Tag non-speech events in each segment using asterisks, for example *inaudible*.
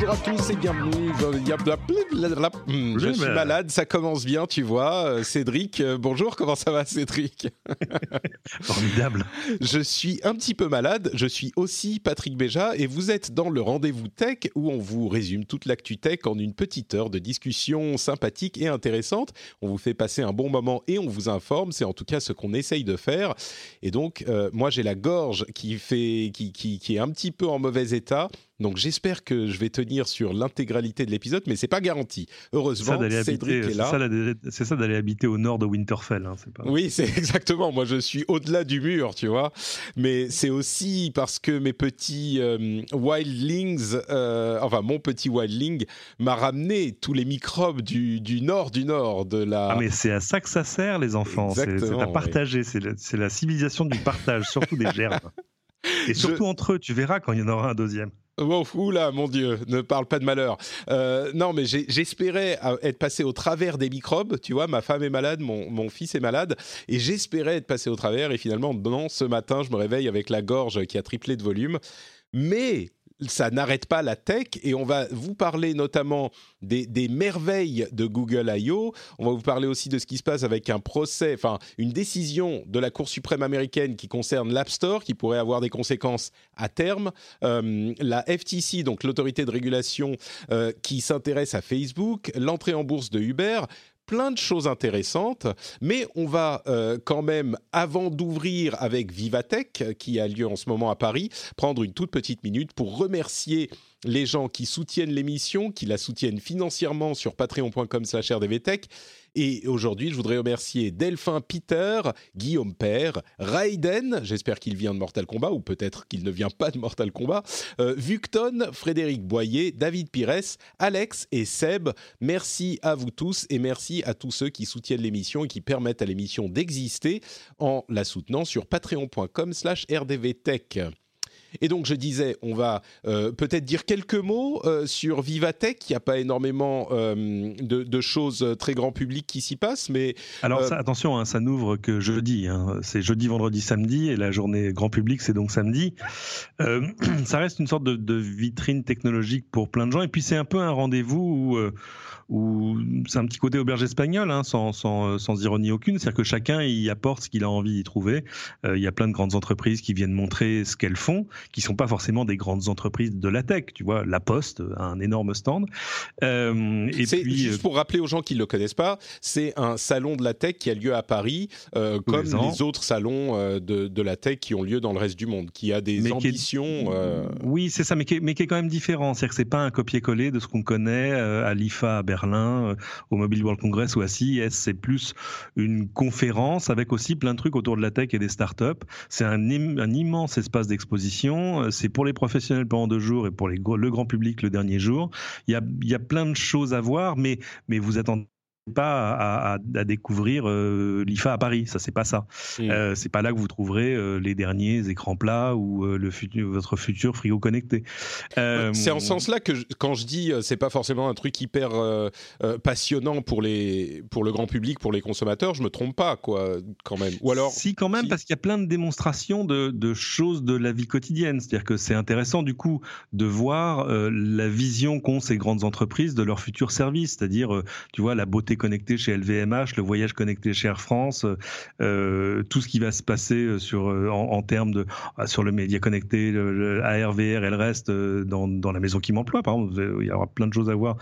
Bonjour à tous et bienvenue. Je, je suis malade, ça commence bien, tu vois. Euh, Cédric, euh, bonjour, comment ça va Cédric? *laughs* Formidable. Je suis un petit peu malade, je suis aussi Patrick Béja et vous êtes dans le Rendez-vous Tech où on vous résume toute l'actu tech en une petite heure de discussion sympathique et intéressante. On vous fait passer un bon moment et on vous informe, c'est en tout cas ce qu'on essaye de faire. Et donc, euh, moi j'ai la gorge qui, fait, qui, qui, qui est un petit peu en mauvais état. Donc j'espère que je vais tenir sur l'intégralité de l'épisode, mais c'est pas garanti. Heureusement, Cédric habiter, est là. C'est ça d'aller habiter au nord de Winterfell. Hein, pas... Oui, *laughs* c'est exactement. Moi, je suis au-delà du mur, tu vois. Mais c'est aussi parce que mes petits euh, wildlings, euh, enfin mon petit wildling, m'a ramené tous les microbes du, du, nord du nord de la. Ah mais c'est à ça que ça sert, les enfants. C'est à partager. Oui. C'est la, la civilisation du partage, surtout des germes. *laughs* Et surtout je... entre eux, tu verras quand il y en aura un deuxième. Oula, mon Dieu, ne parle pas de malheur. Euh, non, mais j'espérais être passé au travers des microbes. Tu vois, ma femme est malade, mon, mon fils est malade, et j'espérais être passé au travers. Et finalement, non, ce matin, je me réveille avec la gorge qui a triplé de volume. Mais ça n'arrête pas la tech et on va vous parler notamment des, des, merveilles de Google I.O. On va vous parler aussi de ce qui se passe avec un procès, enfin une décision de la Cour suprême américaine qui concerne l'App Store, qui pourrait avoir des conséquences à terme. Euh, la FTC, donc l'autorité de régulation euh, qui s'intéresse à Facebook, l'entrée en bourse de Uber plein de choses intéressantes, mais on va euh, quand même, avant d'ouvrir avec Vivatech, qui a lieu en ce moment à Paris, prendre une toute petite minute pour remercier les gens qui soutiennent l'émission, qui la soutiennent financièrement sur patreon.com slash rdvtech. Et aujourd'hui, je voudrais remercier Delphin Peter, Guillaume Père, Raiden, j'espère qu'il vient de Mortal Kombat, ou peut-être qu'il ne vient pas de Mortal Kombat, euh, Vucton, Frédéric Boyer, David Pires, Alex et Seb. Merci à vous tous et merci à tous ceux qui soutiennent l'émission et qui permettent à l'émission d'exister en la soutenant sur patreon.com slash rdvtech. Et donc je disais, on va euh, peut-être dire quelques mots euh, sur Vivatech. Il n'y a pas énormément euh, de, de, choses très grand public qui s'y passent, mais alors ça, attention, hein, ça n'ouvre que jeudi. Hein. C'est jeudi, vendredi, samedi, et la journée grand public, c'est donc samedi. *clears throat* ça reste une sorte de, de, vitrine technologique pour plein de gens, et puis c'est un peu un rendez-vous où où c'est un petit côté auberge espagnole, hein, sans, sans, sans, ironie aucune. C'est-à-dire que chacun y apporte ce qu'il a envie d'y trouver. Euh, il y a plein de grandes entreprises qui viennent montrer ce qu'elles font, qui sont pas forcément des grandes entreprises de la tech. Tu vois, La Poste a un énorme stand. Euh, et puis, juste pour rappeler aux gens qui ne le connaissent pas, c'est un salon de la tech qui a lieu à Paris, euh, comme les, les, autres salons euh, de, de, la tech qui ont lieu dans le reste du monde, qui a des mais ambitions. Est, oui, c'est ça, mais qui, est, mais qui est quand même différent. C'est-à-dire que c'est pas un copier-coller de ce qu'on connaît à l'IFA à Berlin Berlin, au Mobile World Congress ou à CES. C'est plus une conférence avec aussi plein de trucs autour de la tech et des startups. C'est un, immense espace d'exposition. C'est pour les professionnels pendant deux jours et pour le grand public le dernier jour. Il y a, il y a plein de choses à voir, mais, mais vous attendez pas à, à, à découvrir euh, l'IFA à Paris, ça c'est pas ça. Mmh. Euh, c'est pas là que vous trouverez euh, les derniers écrans plats ou le futur, votre futur frigo connecté. C'est en ce sens-là que je, quand je dis c'est pas forcément un truc hyper passionnant pour les pour le grand public, pour les consommateurs, je me trompe pas quoi quand même. Ou alors si quand même si... parce qu'il y a plein de démonstrations de, de choses de la vie quotidienne, c'est-à-dire que c'est intéressant du coup de voir la vision qu'ont ces grandes entreprises de leur futur service, c'est-à-dire tu vois la beauté connecté chez LVMH, le voyage connecté chez Air France, euh, tout ce qui va se passer sur, en, termes de ah, sur le média connecté, le, ARVR et le reste dans, dans la maison qui m'emploie. Par exemple, il y aura plein de choses à voir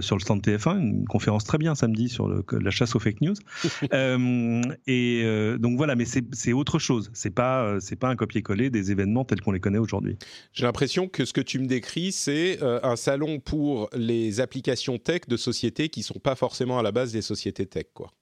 sur le stand TF1, une conférence très bien samedi sur le, la chasse aux fake news. *laughs* et donc voilà, mais c'est autre chose. C'est pas c'est pas un copier-coller des événements tels qu'on les connaît aujourd'hui. J'ai l'impression que ce que tu me décris, c'est un salon pour les applications tech de sociétés qui sont pas forcément à la base des sociétés tech, quoi.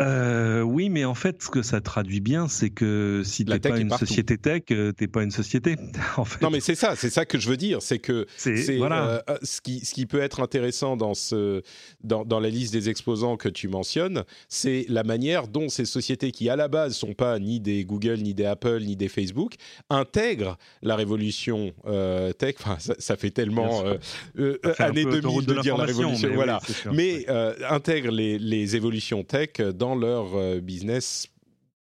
Euh, oui, mais en fait, ce que ça traduit bien, c'est que si tu n'es pas une société tech, euh, tu n'es pas une société. en fait. Non, mais c'est ça, c'est ça que je veux dire. C'est que c'est voilà. Euh, ce, qui, ce qui peut être intéressant dans, ce, dans, dans, la liste des exposants que tu mentionnes, c'est la manière dont ces sociétés qui, à la base, sont pas ni des Google, ni des Apple, ni des Facebook, intègrent la révolution tech. Enfin, ça, fait tellement année 2000 de, dire la révolution, mais voilà. mais intègrent les, les évolutions tech dans leur euh, business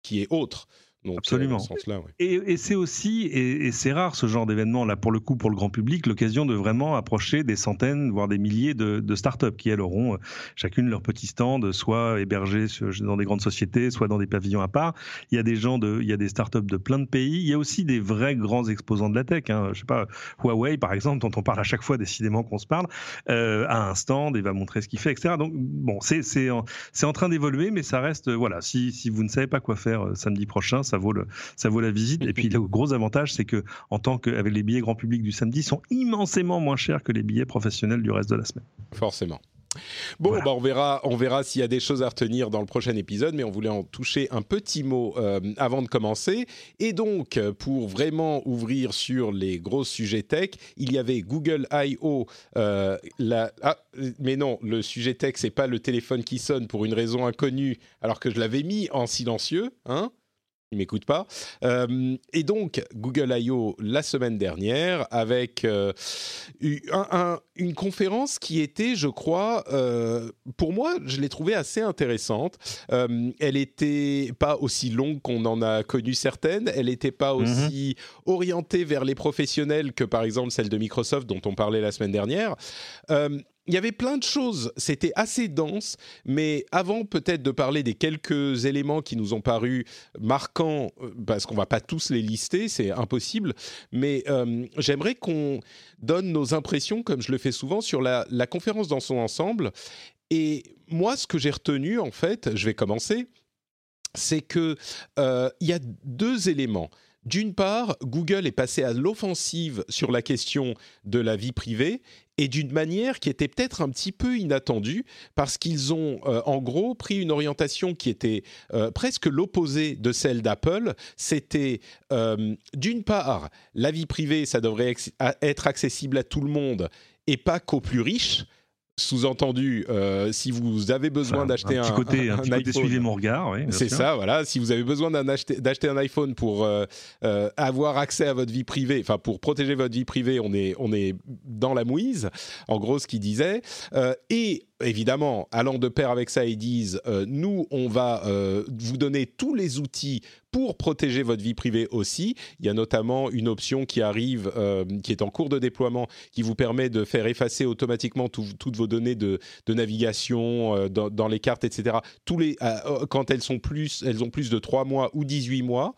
qui est autre. Donc, Absolument. Euh, et, c'est aussi, et, c'est rare ce genre d'événement, là pour le coup, pour le grand public, l'occasion de vraiment approcher des centaines, voire des milliers de, de startups qui, elles, auront euh, chacune leur petit stand, soit hébergés dans des grandes sociétés, soit dans des pavillons à part. Il y a des gens de, il y a des startups de plein de pays. Il y a aussi des vrais grands exposants de la tech. Hein. Je sais pas, Huawei, par exemple, dont on parle à chaque fois, décidément qu'on se parle, euh, a un stand et va montrer ce qu'il fait, etc. Donc, bon, c'est, c'est, en, c'est en train d'évoluer, mais ça reste, voilà, si, si vous ne savez pas quoi faire samedi prochain, ça vaut, le, ça vaut la visite. Et puis le gros avantage, c'est que en tant qu'avec les billets grand public du samedi, sont immensément moins chers que les billets professionnels du reste de la semaine. Forcément. Bon, bah on verra, on verra s'il y a des choses à retenir dans le prochain épisode, mais on voulait en toucher un petit mot euh, avant de commencer. Et donc, pour vraiment ouvrir sur les gros sujets tech, il y avait Google I.O. Euh, ah, mais non, le sujet tech, c'est pas le téléphone qui sonne pour une raison inconnue, alors que je l'avais mis en silencieux, hein il m'écoute pas. Euh, et donc, Google I.O. la semaine dernière avec euh, une conférence qui était, je crois, euh, pour moi, je l'ai trouvée assez intéressante. elle n'était pas aussi longue qu'on en a connu certaines. Elle n'était pas mhm. aussi orientée vers les professionnels que, par exemple, celle de Microsoft dont on parlait la semaine dernière il y avait plein de choses, c'était assez dense, mais avant peut-être de parler des quelques éléments qui nous ont paru marquants, euh, parce qu'on va pas tous les lister, c'est impossible, mais euh, j'aimerais qu'on donne nos impressions, comme je le fais souvent, sur la, conférence dans son ensemble. Et moi, ce que j'ai retenu, en fait, je vais commencer, c'est que euh, il y a deux éléments. D'une part, Google est passé à l'offensive sur la question de la vie privée et d'une manière qui était peut-être un petit peu inattendue parce qu'ils ont euh, en gros pris une orientation qui était euh, presque l'opposé de celle d'Apple. C'était euh, d'une part la vie privée, ça devrait être accessible à tout le monde et pas qu'aux plus riches. Sous-entendu, euh, si vous avez besoin d'acheter *laughs* un, petit côté, un, petit suivez mon regard, oui, c'est ça, voilà. Si vous avez besoin d'acheter un iPhone pour euh, euh, avoir accès à votre vie privée, enfin pour protéger votre vie privée, on est on est dans la mouise. En gros, ce qu'il disait. et évidemment, allant de pair avec ça, ils disent nous, on va vous donner tous les outils pour protéger votre vie privée aussi. Il y a notamment une option qui arrive, euh, qui est en cours de déploiement, qui vous permet de faire effacer automatiquement toutes vos données de, navigation euh, dans, les cartes, etc. Tous les, euh, quand elles, sont plus, elles ont plus de 3 mois ou 18 mois,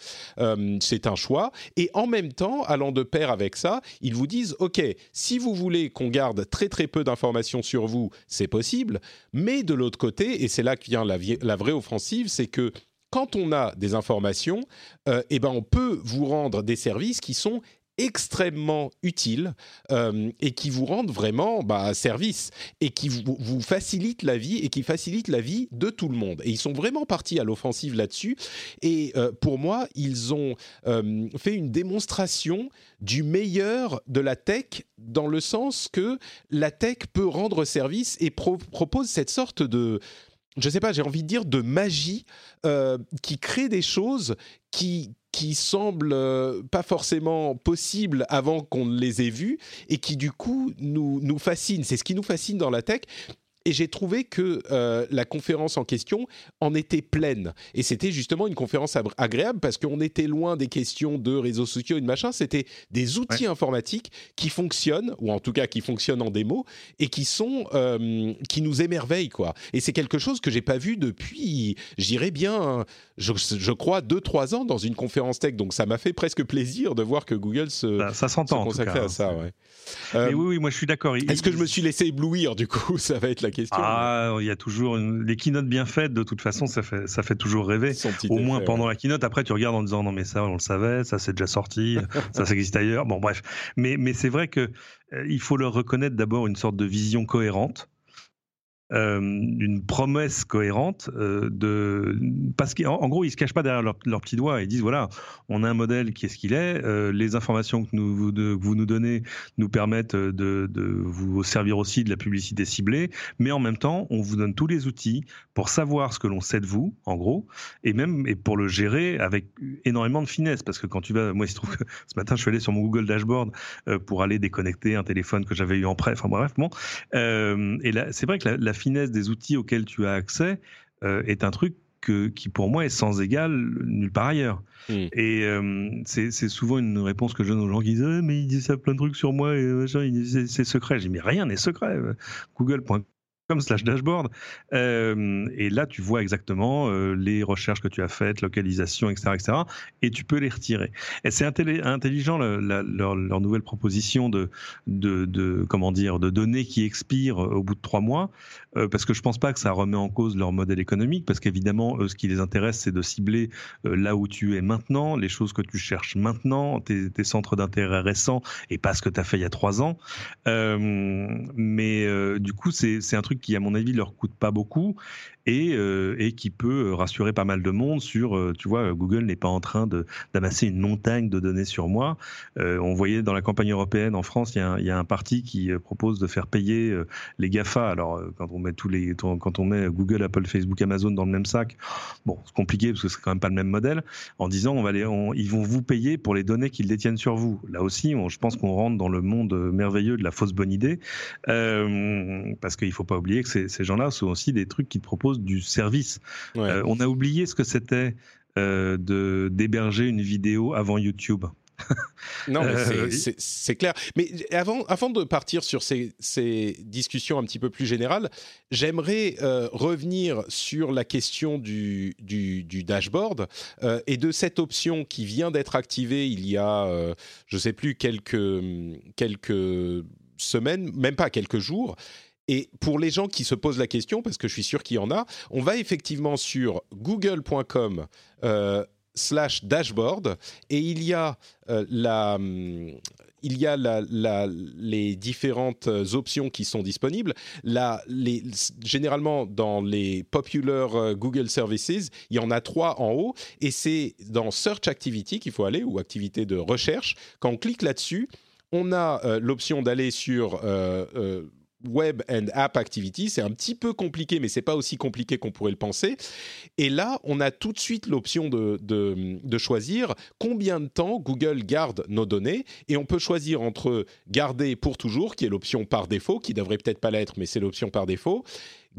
c'est un choix. Et en même temps, allant de pair avec ça, ils vous disent, OK, si vous voulez qu'on garde très très peu d'informations sur vous, c'est possible. Mais de l'autre côté, et c'est là que vient la, vraie offensive, c'est que quand on a des informations, euh, eh ben on peut vous rendre des services qui sont extrêmement utiles euh, et qui vous rendent vraiment bah, service et qui vous, facilitent la vie et qui facilitent la vie de tout le monde. Et ils sont vraiment partis à l'offensive là-dessus. Et euh, pour moi, ils ont fait une démonstration du meilleur de la tech dans le sens que la tech peut rendre service et propose cette sorte de je sais pas, j'ai envie de dire de magie euh, qui crée des choses qui qui semblent euh, pas forcément possibles avant qu'on les ait vues et qui du coup nous nous fascinent. C'est ce qui nous fascine dans la tech. Et j'ai trouvé que euh, la conférence en question en était pleine. Et c'était justement une conférence agréable parce qu'on était loin des questions de réseaux sociaux et de machin. C'était des outils informatiques qui fonctionnent, ou en tout cas qui fonctionnent en démo, et qui sont euh, qui nous émerveillent quoi. Et c'est quelque chose que j'ai pas vu depuis, j'irais bien, je, je, crois deux trois ans dans une conférence tech. Donc ça m'a fait presque plaisir de voir que Google se, ça, consacrait à ça. Ouais. oui, oui, moi je suis d'accord. Est-ce que je me suis laissé éblouir du coup? *laughs* Ça va être la question. Ah, il y a toujours une... les keynotes bien faites. De toute façon, ça fait ça fait toujours rêver. Au moins pendant la keynote. Après, tu regardes en disant non mais ça on le savait, ça c'est déjà sorti, *laughs* ça ça existe ailleurs. Bon bref, mais mais c'est vrai que euh, il faut leur reconnaître d'abord une sorte de vision cohérente euh, une promesse cohérente euh, de parce qu'en gros ils se cachent pas derrière leurs leur petits doigts ils disent voilà on a un modèle qui est ce qu'il est euh, les informations que, nous, vous, de, vous nous donnez nous permettent de, de, vous servir aussi de la publicité ciblée mais en même temps on vous donne tous les outils pour savoir ce que l'on sait de vous en gros et même et pour le gérer avec énormément de finesse parce que quand tu vas moi il se trouve que ce matin je suis allé sur mon Google Dashboard pour aller déconnecter un téléphone que j'avais eu en prêt enfin bref bon et là c'est vrai que la, la finesse des outils auxquels tu as accès euh, est un truc que, qui pour moi est sans égal nulle part ailleurs. Hmm. Et euh, c'est souvent une réponse que je donne aux gens qui disent ah, mais il dit ça plein de trucs sur moi et c'est secret. J'ai mais rien n'est secret. Google.com comme slash dashboard. Euh, et là, tu vois exactement euh, les recherches que tu as faites, localisation, etc., etc. Et tu peux les retirer. Et c'est intelligent leur, nouvelle proposition de, de, de, comment dire, de données qui expirent au bout de trois mois, euh, parce que je pense pas que ça remet en cause leur modèle économique, parce qu'évidemment, ce qui les intéresse, c'est de cibler là où tu es maintenant, les choses que tu cherches maintenant, tes, centres d'intérêt récents, et pas ce que tu as fait il y a trois ans. mais du coup, c'est un truc qui, à mon avis, leur coûte pas beaucoup et, euh, qui peut rassurer pas mal de monde sur, euh, tu vois, Google n'est pas en train d'amasser une montagne de données sur moi. Euh, on voyait dans la campagne européenne en France, il y, y a un parti qui propose de faire payer les GAFA. Alors, quand on met tous les, quand on met Google, Apple, Facebook, Amazon dans le même sac, bon, c'est compliqué parce que c'est quand même pas le même modèle. En disant, on va les, ils vont vous payer pour les données qu'ils détiennent sur vous. Là aussi, je pense qu'on rentre dans le monde merveilleux de la fausse bonne idée, parce qu'il faut pas oublier que ces, ces gens-là sont aussi des trucs qui te proposent du service. Euh, on a oublié ce que c'était euh, de d'héberger une vidéo avant YouTube. *laughs* non, euh, c'est clair. Mais avant, avant de partir sur ces, ces discussions un petit peu plus générales, j'aimerais revenir sur la question du, du, dashboard et de cette option qui vient d'être activée il y a, je ne sais plus, quelques, quelques semaines, même pas quelques jours, et pour les gens qui se posent la question, parce que je suis sûr qu'il y en a, on va effectivement sur google.com euh, slash dashboard et il y a euh, la... Hum, il y a les différentes options qui sont disponibles. les, généralement, dans les popular euh, Google Services, il y en a trois en haut, et c'est dans Search Activity qu'il faut aller, ou activité de recherche. Quand on clique là-dessus, on a l'option d'aller sur Web and App Activity. C'est un petit peu compliqué, mais c'est pas aussi compliqué qu'on pourrait le penser. Et là, on a tout de suite l'option de, de, choisir combien de temps Google garde nos données. Et on peut choisir entre garder pour toujours, qui est l'option par défaut, qui devrait peut-être pas l'être, mais c'est l'option par défaut,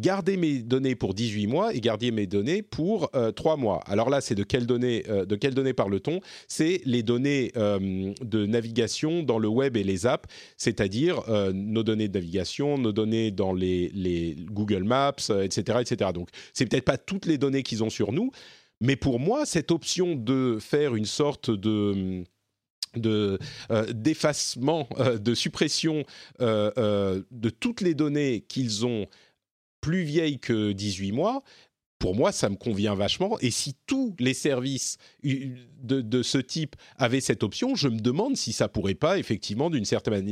garder mes données pour 18 mois et garder mes données pour euh, 3 mois. Alors là, c'est de quelles données, euh, de données parle-t-on? C'est les données euh, de navigation dans le web et les apps, c'est-à-dire euh, nos données de navigation, nos données dans les, Google Maps, etc., etc. Donc, c'est peut-être pas toutes les données qu'ils ont sur nous, mais pour moi, cette option de faire une sorte de d'effacement, de suppression de toutes les données qu'ils ont plus vieille que 18 mois, pour moi, ça me convient vachement. Et si tous les services de, ce type avaient cette option, je me demande si ça pourrait pas, effectivement, d'une certaine,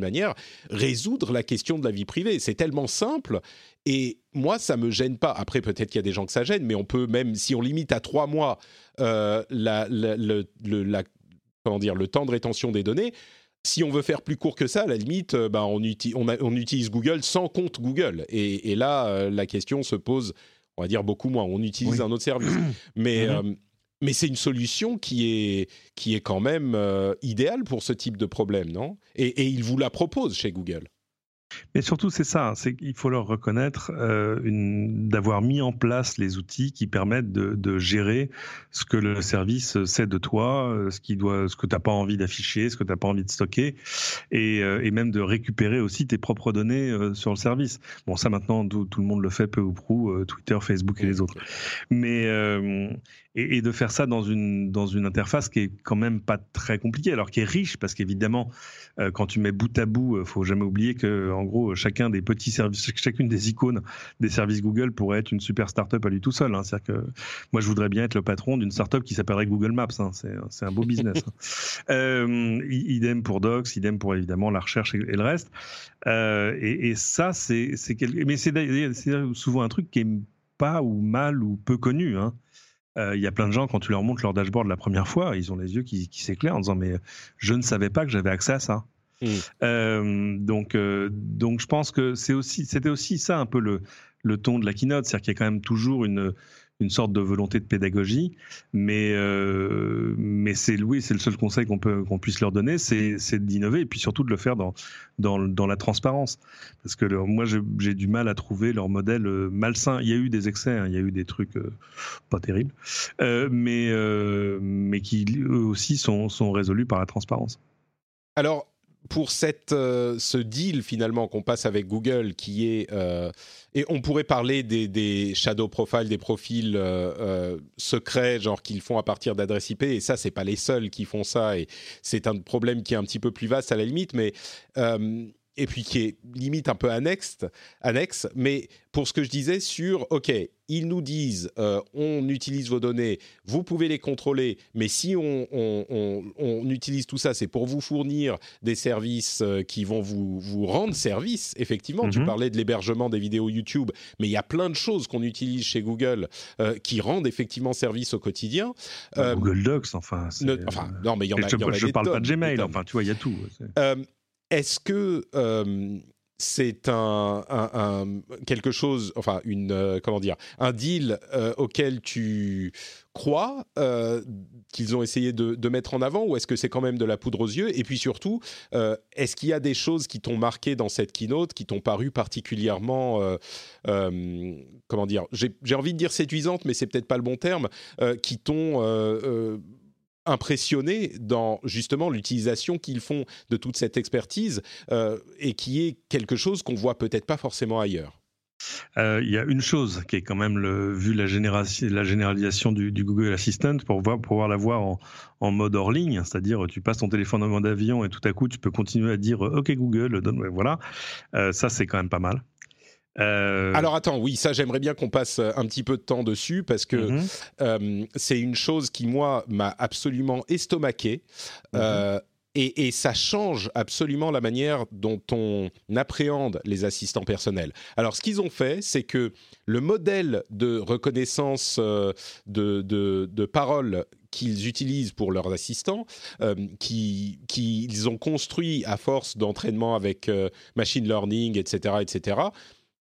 manière, résoudre la question de la vie privée. C'est tellement simple. Et moi, ça me gêne pas. Après, peut-être qu'il y a des gens que ça gêne, mais on peut même, si on limite à trois mois euh, le temps de rétention des données, si on veut faire plus court que ça, à la limite, euh, bah, on, utilise Google sans compte Google. Et, là, euh, la question se pose, on va dire beaucoup moins. On utilise un autre service. *clears throat* Mais, mhm. euh, mais c'est une solution qui est, qui est quand même idéale pour ce type de problème, non? Et, et ils vous la proposent chez Google. Mais surtout, c'est ça, c'est qu'il faut leur reconnaître euh, d'avoir mis en place les outils qui permettent de, gérer ce que le service sait de toi, euh, ce, qui doit, ce que tu n'as pas envie d'afficher, ce que tu n'as pas envie de stocker, et, euh, et, même de récupérer aussi tes propres données sur le service. Bon, ça maintenant, tout, tout, le monde le fait peu ou prou, Twitter, Facebook et les autres. Mais et, de faire ça dans une, dans une interface qui est quand même pas très compliquée, alors qui est riche, parce qu'évidemment, euh, quand tu mets bout à bout, il euh, faut jamais oublier que, en gros, chacun des petits services, chacune des icônes des services Google pourrait être une super startup à lui tout seul. Hein. C'est-à-dire que moi, je voudrais bien être le patron d'une startup qui s'appellerait Google Maps. Hein. C'est un beau business. hein. *laughs* euh, idem pour Docs, idem pour évidemment la recherche et, le reste. Euh, et, et, ça, c'est quelque... mais c'est souvent un truc qui est pas ou mal ou peu connu. Hein. Euh, il y a plein de gens, quand tu leur montres leur dashboard la première fois, ils ont les yeux qui, s'éclairent en disant Mais je ne savais pas que j'avais accès à ça. Mmh. Euh, donc, euh, donc, je pense que c'est aussi, c'était aussi ça un peu le, le ton de la keynote, c'est-à-dire qu'il y a quand même toujours une, une sorte de volonté de pédagogie, mais euh, mais c'est oui, c'est le seul conseil qu'on peut qu'on puisse leur donner, c'est d'innover et puis surtout de le faire dans dans, dans la transparence, parce que moi j'ai du mal à trouver leur modèle euh, malsain. Il y a eu des excès, hein, il y a eu des trucs euh, pas terribles, mais mais qui eux aussi sont sont résolus par la transparence. Alors pour cette, euh, ce deal finalement qu'on passe avec Google, qui est euh, et on pourrait parler des, shadow profiles, des profils euh, secrets, genre qu'ils font à partir d'adresses IP, et ça c'est pas les seuls qui font ça, et c'est un problème qui est un petit peu plus vaste à la limite, mais et puis qui est limite un peu annexe, annexe. Mais pour ce que je disais sur, OK, ils nous disent, euh, on utilise vos données, vous pouvez les contrôler, mais si on, utilise tout ça, c'est pour vous fournir des services euh, qui vont vous, vous rendre service. Effectivement, tu mhm. parlais de l'hébergement des vidéos YouTube, mais il y a plein de choses qu'on utilise chez Google euh, qui rendent effectivement service au quotidien. Google Docs, enfin. enfin, non, mais il y en a. Je, ne parle pas de Gmail, enfin, tu vois, il y a tout. Est-ce que euh, c'est un, quelque chose, enfin une euh, comment dire, un deal euh, auquel tu crois qu'ils ont essayé de, mettre en avant, ou est-ce que c'est quand même de la poudre aux yeux? Et puis surtout, est-ce qu'il y a des choses qui t'ont marqué dans cette keynote, qui t'ont paru particulièrement, comment dire, j'ai envie de dire séduisantes, mais c'est peut-être pas le bon terme, qui t'ont impressionné dans justement l'utilisation qu'ils font de toute cette expertise euh, et qui est quelque chose qu'on voit peut-être pas forcément ailleurs. Euh, il y a une chose qui est quand même vu la, la généralisation du, Google Assistant pour voir pouvoir l'avoir en, en mode hors ligne, c'est-à-dire tu passes ton téléphone en mode avion et tout à coup tu peux continuer à dire OK Google voilà euh, ça c'est quand même pas mal. Euh, Alors attends, oui, ça j'aimerais bien qu'on passe euh, un petit peu de temps dessus parce que mhm. euh, c'est une chose qui moi m'a absolument estomaqué. Mhm. et, ça change absolument la manière dont on appréhende les assistants personnels. Alors, ce qu'ils ont fait, c'est que le modèle de reconnaissance de, de, paroles qu'ils utilisent pour leurs assistants, qu'ils ont construit à force d'entraînement avec machine learning, etc., etc.,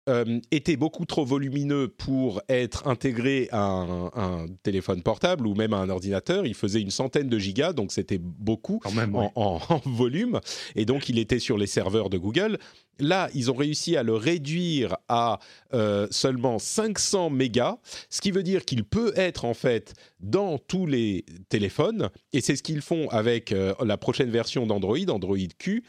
euh, était beaucoup trop volumineux pour être intégré à un, téléphone portable ou même à un ordinateur. Il faisait une centaine de gigas, donc c'était beaucoup *laughs* en, volume. Et donc, il était sur les serveurs de Google. Là, ils ont réussi à le réduire à euh, seulement 500 mégas, ce qui veut dire qu'il peut être en fait dans tous les téléphones, et c'est ce qu'ils font avec euh, la prochaine version d'Android, Android Q.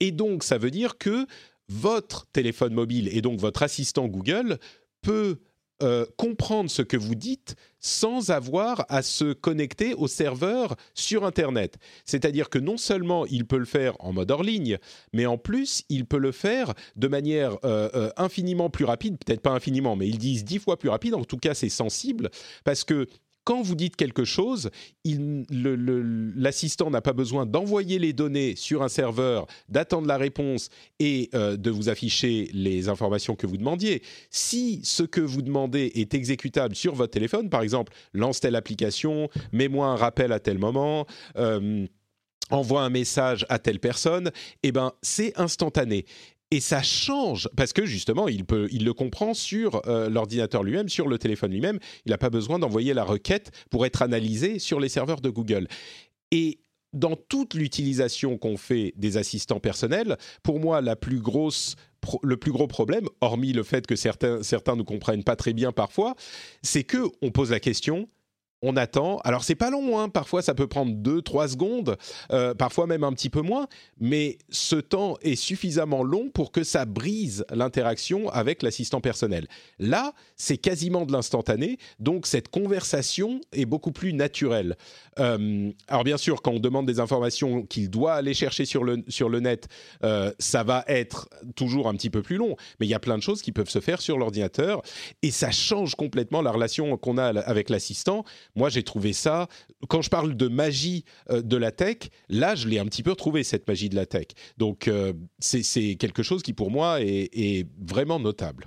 et donc, ça veut dire que votre téléphone mobile et donc votre assistant Google peut euh, comprendre ce que vous dites sans avoir à se connecter au serveur sur Internet. C'est-à-dire que non seulement il peut le faire en mode hors ligne, mais en plus il peut le faire de manière euh, euh, infiniment plus rapide, peut-être pas infiniment, mais ils disent dix fois plus rapide, en tout cas c'est sensible, parce que quand vous dites quelque chose, l'assistant n'a pas besoin d'envoyer les données sur un serveur, d'attendre la réponse et euh, de vous afficher les informations que vous demandiez. Si ce que vous demandez est exécutable sur votre téléphone, par exemple, lance telle application, mets-moi un rappel à tel moment. Euh, envoie un message à telle personne, eh ben c'est instantané et ça change parce que justement il le comprend sur euh, l'ordinateur lui-même sur le téléphone lui-même. Il n'a pas besoin d'envoyer la requête pour être analysé sur les serveurs de Google. Et dans toute l'utilisation qu'on fait des assistants personnels, pour moi, le plus gros problème, hormis le fait que certains, certains ne comprennent pas très bien parfois, c'est que on pose la question on attend. Alors c'est pas long, hein. parfois ça peut prendre 2-3 secondes, euh, parfois même un petit peu moins, mais ce temps est suffisamment long pour que ça brise l'interaction avec l'assistant personnel. Là, c'est quasiment de l'instantané, donc cette conversation est beaucoup plus naturelle. Euh, alors bien sûr, quand on demande des informations qu'il doit aller chercher sur le, sur le net, euh, ça va être toujours un petit peu plus long, mais il y a plein de choses qui peuvent se faire sur l'ordinateur, et ça change complètement la relation qu'on a avec l'assistant moi, j'ai trouvé ça. Quand je parle de magie euh, de la tech, là, je l'ai un petit peu retrouvé cette magie de la tech. Donc, euh, c'est quelque chose qui, pour moi, est, vraiment notable.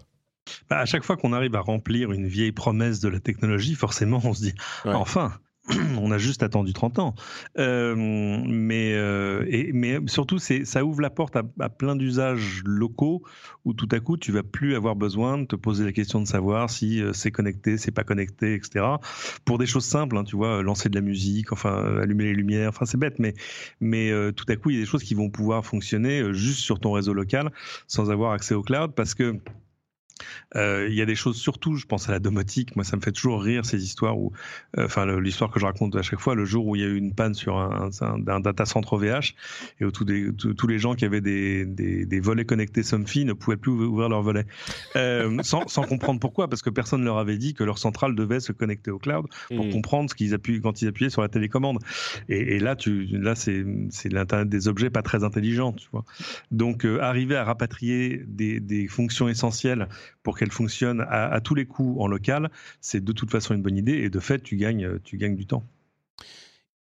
Bah, à chaque fois qu'on arrive à remplir une vieille promesse de la technologie, forcément, on se dit enfin, *clears throat* on a juste attendu 30 ans. Euh, mais, euh, mais surtout, ça ouvre la porte à, plein d'usages locaux où tout à coup, tu vas plus avoir besoin de te poser la question de savoir si euh, c'est connecté, c'est pas connecté, etc. Pour des choses simples, hein, tu vois, lancer de la musique, enfin, allumer les lumières, enfin, c'est bête, mais, mais tout à coup, il y a des choses qui vont pouvoir fonctionner juste sur ton réseau local sans avoir accès au cloud parce que il y a des choses, surtout, je pense à la domotique. Moi, ça me fait toujours rire ces histoires où, euh, enfin, l'histoire que je raconte à chaque fois, le jour où il y a eu une panne sur un, un, data center OVH et où tous, les gens qui avaient des, des, volets connectés Somfy ne pouvaient plus ouvrir leurs volets, euh, *laughs* sans, sans, comprendre pourquoi, parce que personne ne leur avait dit que leur centrale devait se connecter au cloud pour mmh. comprendre ce qu'ils appuient quand ils appuyaient sur la télécommande. Et, là, tu, là, c'est l'internet des objets pas très intelligent, tu vois. Donc, arriver à rapatrier des, des fonctions essentielles pour qu'elle fonctionne à, tous les coups en local, c'est de toute façon une bonne idée et de fait, tu gagnes, tu gagnes du temps.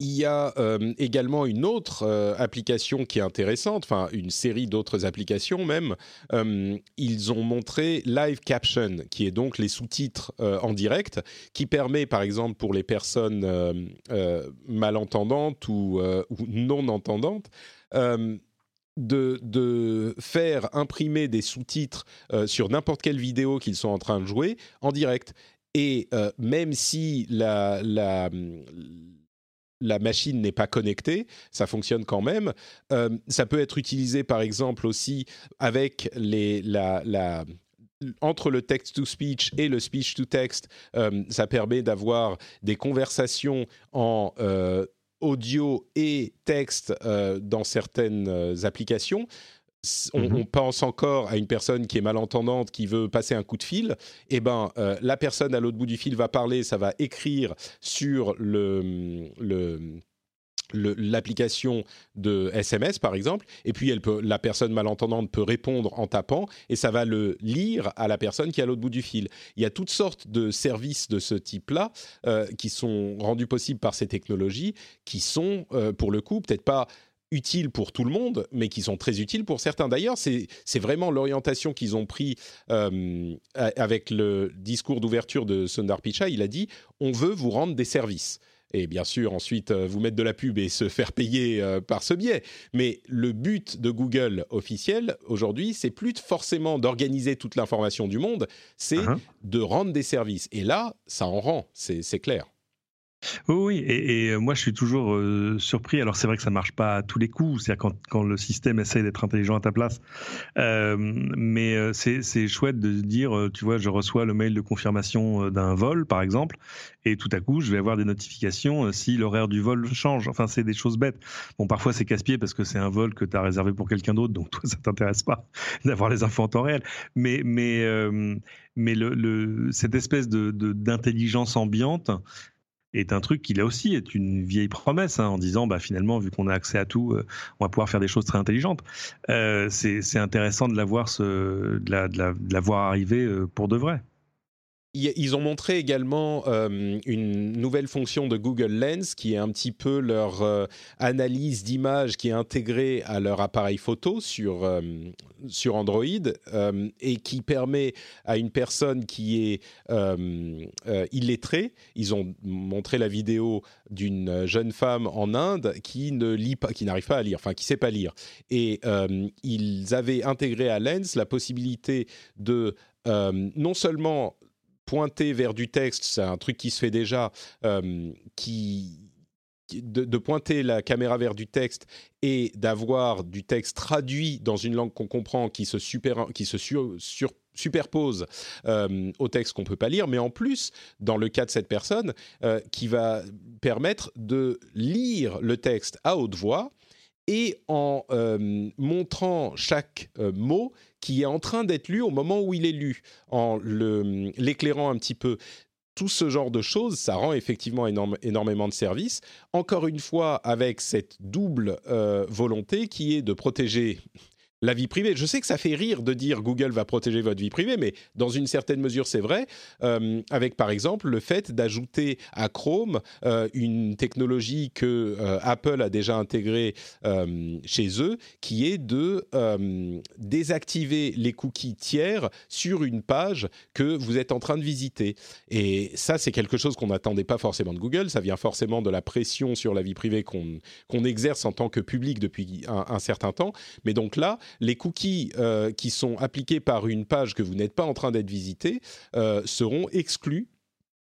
Il y a euh, également une autre euh, application qui est intéressante, enfin une série d'autres applications même. Euh, ils ont montré Live Caption, qui est donc les sous-titres en direct, qui permet par exemple pour les personnes malentendantes ou, ou non entendantes de, faire imprimer des sous-titres euh, sur n'importe quelle vidéo qu'ils sont en train de jouer en direct. Et euh, même si la, la, la machine n'est pas connectée, ça fonctionne quand même. Euh, ça peut être utilisé par exemple aussi avec les, la, la entre le text-to-speech et le speech-to-text, ça permet d'avoir des conversations en audio et texte euh, dans certaines euh, applications. Mhm. On, pense encore à une personne qui est malentendante, qui veut passer un coup de fil, et eh ben euh, la personne à l'autre bout du fil va parler, ça va écrire sur le, le l'application de SMS par exemple, et puis la personne malentendante peut répondre en tapant, et ça va le lire à la personne qui est à l'autre bout du fil. Il y a toutes sortes de services de ce type-là euh, qui sont rendus possibles par ces technologies, qui sont euh, pour le coup peut-être pas utiles pour tout le monde, mais qui sont très utiles pour certains. D'ailleurs, c'est vraiment l'orientation qu'ils ont pris euh, avec le discours d'ouverture de Sundar Pichai. Il a dit on veut vous rendre des services et bien sûr ensuite euh, vous mettre de la pub et se faire payer euh, par ce biais. Mais le but de Google officiel aujourd'hui, c'est plus forcément d'organiser toute l'information du monde, c'est uh-huh. de rendre des services. Et là, ça en rend, c'est clair. Oui, et, euh, moi je suis toujours euh, surpris. Alors c'est vrai que ça marche pas à tous les coups, c'est-à-dire quand, le système essaie d'être intelligent à ta place. Euh, mais c'est chouette de dire, tu vois, je reçois le mail de confirmation d'un vol, par exemple, et tout à coup je vais avoir des notifications si l'horaire du vol change. Enfin, c'est des choses bêtes. Bon, parfois c'est casse-pied parce que c'est un vol que tu as réservé pour quelqu'un d'autre, donc *laughs* toi ça t'intéresse pas *laughs* d'avoir les infos en temps réel. Mais mais mais cette espèce de d'intelligence ambiante est un truc qui là aussi est une vieille promesse hein, en disant bah finalement vu qu'on a accès à tout euh, on va pouvoir faire des choses très intelligentes. Euh, c'est intéressant de la voir de la, de la, voir arriver euh, pour de vrai ils ont montré également euh, une nouvelle fonction de Google Lens qui est un petit peu leur euh, analyse d'image qui est intégrée à leur appareil photo sur, euh, sur Android et qui permet à une personne qui est illettrée, ils ont montré la vidéo d'une jeune femme en Inde qui ne lit pas, qui n'arrive pas à lire, enfin qui sait pas lire. Et ils avaient intégré à Lens la possibilité de non seulement pointer vers du texte, c'est un truc qui se fait déjà, euh, qui de, pointer la caméra vers du texte et d'avoir du texte traduit dans une langue qu'on comprend qui se, super, qui se superpose euh, au texte qu'on peut pas lire, mais en plus, dans le cas de cette personne, euh, qui va permettre de lire le texte à haute voix et en montrant chaque mot qui est en train d'être lu au moment où il est lu, en l'éclairant un petit peu tout ce genre de choses, ça rend effectivement énormément de services. Encore une fois, avec cette double euh, volonté qui est de protéger la vie privée. Je sais que ça fait rire de dire Google va protéger votre vie privée, mais dans une certaine mesure, c'est vrai. Euh, avec par exemple le fait d'ajouter à Chrome euh, une technologie que euh, Apple a déjà intégrée chez eux, qui est de désactiver les cookies tiers sur une page que vous êtes en train de visiter. Et ça, c'est quelque chose qu'on n'attendait pas forcément de Google. Ça vient forcément de la pression sur la vie privée qu'on exerce en tant que public depuis un, un certain temps. Mais donc là, les cookies euh, qui sont appliqués par une page que vous n'êtes pas en train d'être visité euh, seront exclus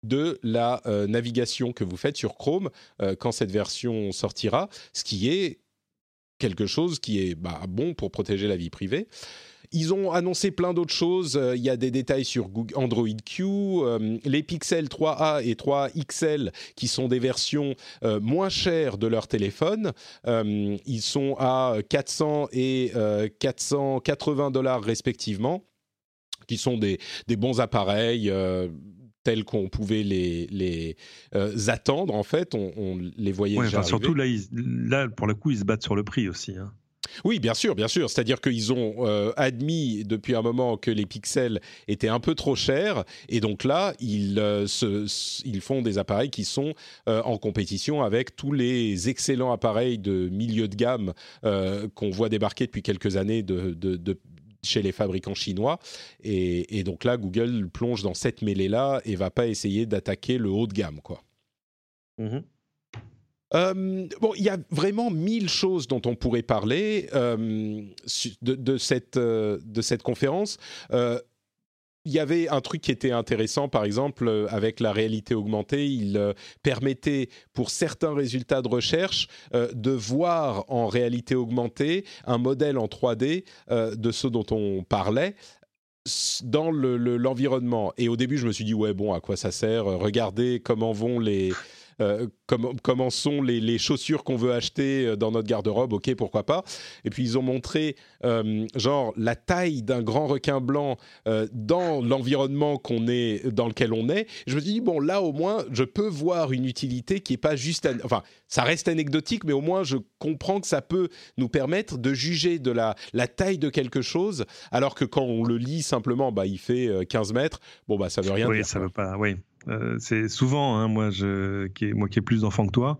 de la euh, navigation que vous faites sur Chrome quand cette version sortira, ce qui est quelque chose qui est bah, bon pour protéger la vie privée. Ils ont annoncé plein d'autres choses. Euh, il y a des détails sur Android Q, euh, les Pixel 3a et 3 XL qui sont des versions euh, moins chères de leur téléphone. ils sont à 400 et 480 dollars respectivement, qui sont des, bons appareils tels qu'on pouvait les, les attendre en fait. On, les voyait déjà Surtout là, là, pour le coup, ils se battent sur le prix aussi. Hein. Oui, bien sûr, bien sûr. C'est-à-dire qu'ils ont euh, admis depuis un moment que les pixels étaient un peu trop chers, et donc là, ils, euh, font des appareils qui sont euh, en compétition avec tous les excellents appareils de milieu de gamme qu'on voit débarquer depuis quelques années chez les fabricants chinois. Et, donc là, Google plonge dans cette mêlée-là et va pas essayer d'attaquer le haut de gamme, quoi. Mmh euh, bon, il y a vraiment mille choses dont on pourrait parler euh, de, cette, euh, de cette conférence. il y avait un truc qui était intéressant, par exemple, avec la réalité augmentée, il permettait pour certains résultats de recherche de voir en réalité augmentée un modèle en 3D de ce dont on parlait dans l'environnement. Le, Et au début, je me suis dit, ouais, bon, à quoi ça sert? Regardez comment vont les euh, comment sont les, chaussures qu'on veut acheter euh, dans notre garde-robe, ok, pourquoi pas. Et puis ils ont montré euh, genre la taille d'un grand requin blanc dans l'environnement qu'on est, dans lequel on est. Je me dis bon là au moins je peux voir une utilité qui est pas juste, enfin ça reste anecdotique, mais au moins je comprends que ça peut nous permettre de juger de la, la taille de quelque chose, alors que quand on le lit simplement, bah il fait 15 mètres. Bon bah ça veut rien dire. Oui, ça veut pas. Oui. Euh, c'est souvent, hein, moi, je, qui est, moi qui ai plus d'enfants que toi,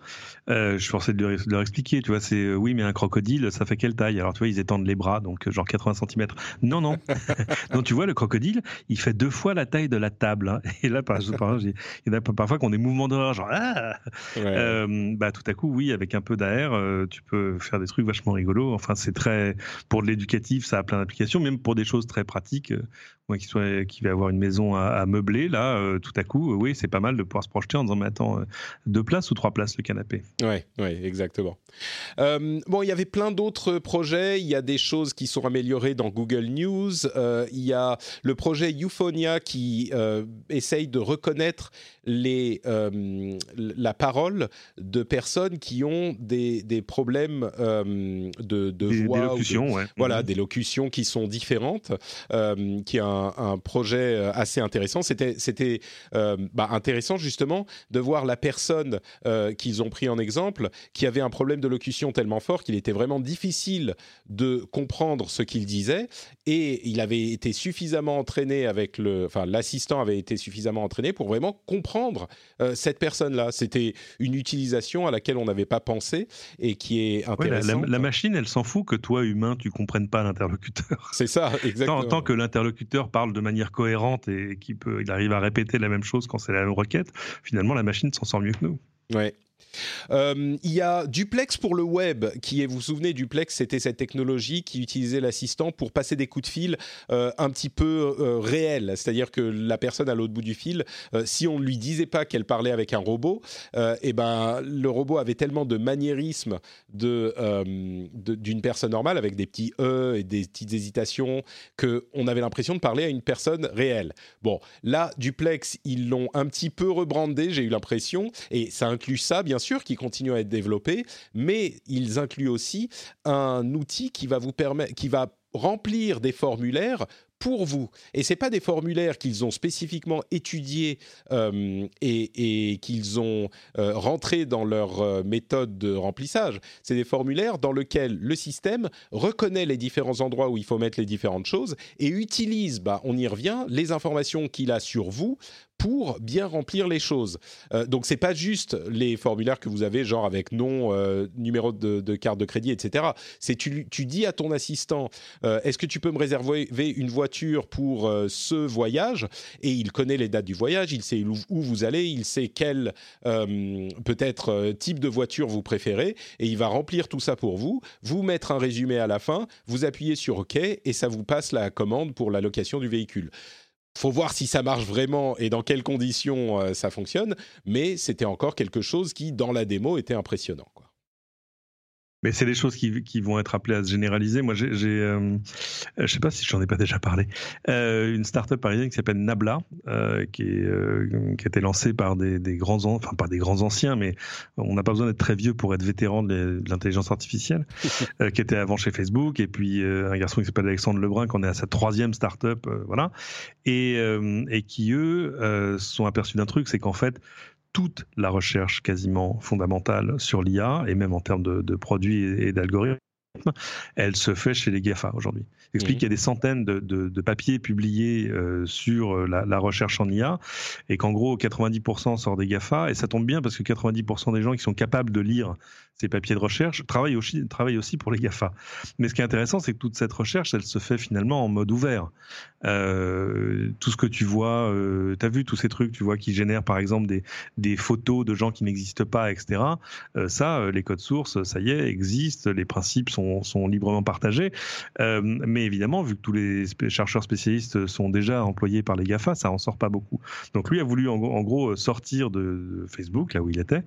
euh, je forçais de, de, leur expliquer, tu vois, c'est euh, oui, mais un crocodile, ça fait quelle taille? Alors, tu vois, ils étendent les bras, donc genre 80 cm. Non, non. *laughs* *laughs* donc, tu vois, le crocodile, il fait deux fois la taille de la table. Hein. Et là, par, par il y a parfois qu'on est mouvements de genre, ah bah, tout à coup, oui, avec un peu d'air, tu peux faire des trucs vachement rigolos. Enfin, c'est très, pour de l'éducatif, ça a plein d'applications, même pour des choses très pratiques. moi qui, soit, qui vais avoir une maison à, à meubler, là, tout à coup, oui, c'est pas mal de pouvoir se projeter en disant, mais attends, euh, deux places ou trois places le canapé? Oui, ouais, exactement. Euh, bon, il y avait plein d'autres projets. Il y a des choses qui sont améliorées dans Google News. Euh, il y a le projet Euphonia qui essaye de reconnaître les, la parole de personnes qui ont des, des problèmes de, de voix. Des Voilà, mhm. des locutions qui sont différentes, qui est un, un, projet assez intéressant. C'était, c'était bah, intéressant justement de voir la personne euh, qu'ils ont pris en exemple qui avait un problème de locution tellement fort qu'il était vraiment difficile de comprendre ce qu'il disait et il avait été suffisamment entraîné avec le, enfin l'assistant avait été suffisamment entraîné pour vraiment comprendre euh, cette personne-là. C'était une utilisation à laquelle on n'avait pas pensé et qui est intéressante. la, machine, elle s'en fout que toi humain tu comprennes pas l'interlocuteur. C'est ça, *laughs* exactement. Tant, tant que l'interlocuteur parle de manière cohérente et qu'il peut, il arrive à répéter la même chose quand c'est la même requête, finalement la machine s'en sort mieux que nous. Ouais. Euh, il y a Duplex pour le web, qui est, vous vous souvenez, Duplex, c'était cette technologie qui utilisait l'assistant pour passer des coups de fil euh, un petit peu euh, réels, c'est-à-dire que la personne à l'autre bout du fil, si on ne lui disait pas qu'elle parlait avec un robot, et eh ben le robot avait tellement de maniérisme de, d'une personne normale avec des petits e et des petites hésitations que on avait l'impression de parler à une personne réelle. Bon, là, Duplex, ils l'ont un petit peu rebrandé, j'ai eu l'impression, et ça inclut ça, bien sûr, qui continue à être développé, mais ils incluent aussi un outil qui va vous permettre, qui va remplir des formulaires pour vous. Et c'est pas des formulaires qu'ils ont spécifiquement étudiés euh, et, qu'ils ont euh, rentrés dans leur euh, méthode de remplissage. C'est des formulaires dans lesquels le système reconnaît les différents endroits où il faut mettre les différentes choses et utilise, bah, on y revient, les informations qu'il a sur vous pour bien remplir les choses. Euh, donc c'est pas juste les formulaires que vous avez genre avec nom, euh, numéro de, carte de crédit, etc. C'est tu, tu dis à ton assistant euh, est-ce que tu peux me réserver une voiture pour euh, ce voyage? Et il connaît les dates du voyage, il sait où, vous allez, il sait quel peut-être type de voiture vous préférez et il va remplir tout ça pour vous, vous mettre un résumé à la fin, vous appuyez sur OK et ça vous passe la commande pour la location du véhicule faut voir si ça marche vraiment et dans quelles conditions euh, ça fonctionne, mais c'était encore quelque chose qui, dans la démo, était impressionnant. Mais c'est des choses qui, qui, vont être appelées à se généraliser. Moi, j'ai, euh, je sais pas si j'en ai pas déjà parlé, euh, une start-up parisienne qui s'appelle Nabla, euh, qui, est, euh, qui a été lancée par des, des, grands, enfin pas des grands anciens, mais on n'a pas besoin d'être très vieux pour être vétéran de, l'intelligence artificielle, *laughs* euh, qui était avant chez Facebook, et puis un garçon qui s'appelle Alexandre Lebrun, qui en est à sa troisième start-up, voilà, et, et qui eux sont aperçus d'un truc, c'est qu'en fait toute la recherche quasiment fondamentale sur l'IA, et même en termes de, produits et d'algorithmes, elle se fait chez les GAFA aujourd'hui. Explique qu'il y a des centaines de, papiers publiés euh, sur euh, la, recherche en IA et qu'en gros 90% sort des GAFA et ça tombe bien parce que 90% des gens qui sont capables de lire ces papiers de recherche travaillent aussi, travaillent aussi pour les GAFA. Mais ce qui est intéressant, c'est que toute cette recherche, elle se fait finalement en mode ouvert. Euh, tout ce que tu vois, tu as vu tous ces trucs, tu vois, qui génèrent par exemple des, des photos de gens qui n'existent pas, etc. ça, les codes sources, ça y est, existent, les principes sont sont, librement partagés. Euh, mais évidemment, vu que tous les chercheurs spécialistes sont déjà employés par les GAFA, ça en sort pas beaucoup. Donc lui a voulu en, gros sortir de, Facebook, là où il était,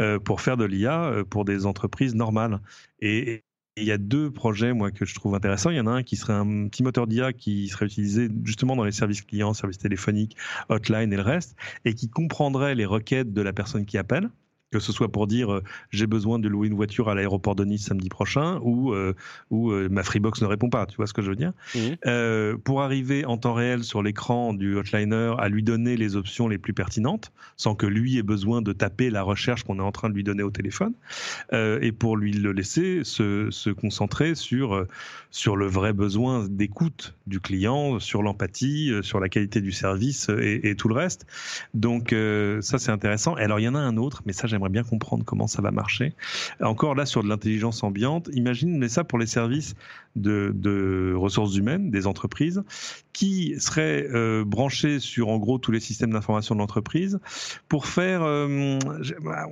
euh, pour faire de l'IA euh, pour des entreprises normales. Et, il y a deux projets, moi, que je trouve intéressants. Il y en a un qui serait un petit moteur d'IA qui serait utilisé justement dans les services clients, services téléphoniques, hotline et le reste, et qui comprendrait les requêtes de la personne qui appelle que ce soit pour dire euh, j'ai besoin de louer une voiture à l'aéroport de Nice samedi prochain ou euh, ou euh, ma Freebox ne répond pas, tu vois ce que je veux dire mmh. Pour arriver en temps réel sur l'écran du hotliner à lui donner les options les plus pertinentes, sans que lui ait besoin de taper la recherche qu'on est en train de lui donner au téléphone, et pour lui le laisser se, se concentrer sur sur le vrai besoin d'écoute du client, sur l'empathie, sur la qualité du service et, et tout le reste. Donc ça c'est intéressant. Et alors il y en a un autre, mais ça j'aime bien comprendre comment ça va marcher. Encore là, sur de l'intelligence ambiante, imagine, mais ça pour les services de, ressources humaines des entreprises, qui seraient euh, branchés sur en gros tous les systèmes d'information de l'entreprise pour faire, euh,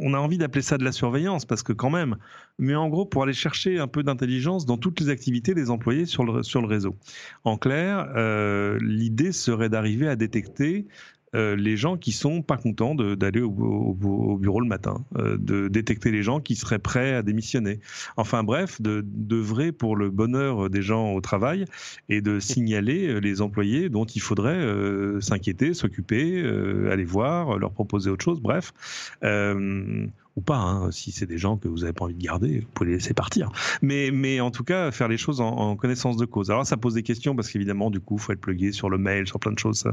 on a envie d'appeler ça de la surveillance parce que quand même, mais en gros pour aller chercher un peu d'intelligence dans toutes les activités des employés sur le, sur le réseau. En clair, euh, l'idée serait d'arriver à détecter euh, les gens qui sont pas contents d'aller au, bureau le matin, euh, de détecter les gens qui seraient prêts à démissionner. Enfin bref, de pour le bonheur des gens au travail et de signaler les employés dont il faudrait euh, s'inquiéter, s'occuper, aller voir, leur proposer autre chose. Bref ou pas. Hein. Si c'est des gens que vous n'avez pas envie de garder, vous pouvez les laisser partir. Mais, mais en tout cas, faire les choses en, connaissance de cause. Alors ça pose des questions parce qu'évidemment, du coup, il faut être plugué sur le mail, sur plein de choses.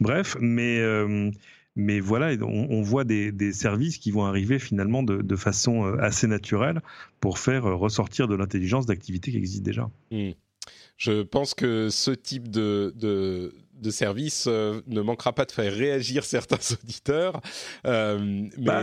Bref, mais euh, mais voilà, on, voit des, services qui vont arriver finalement de, façon euh, assez naturelle pour faire ressortir de l'intelligence d'activités qui existent déjà. Mmh. Je pense que ce type de, de, de service euh, ne manquera pas de faire réagir certains *laughs* auditeurs. Euh, mais bah,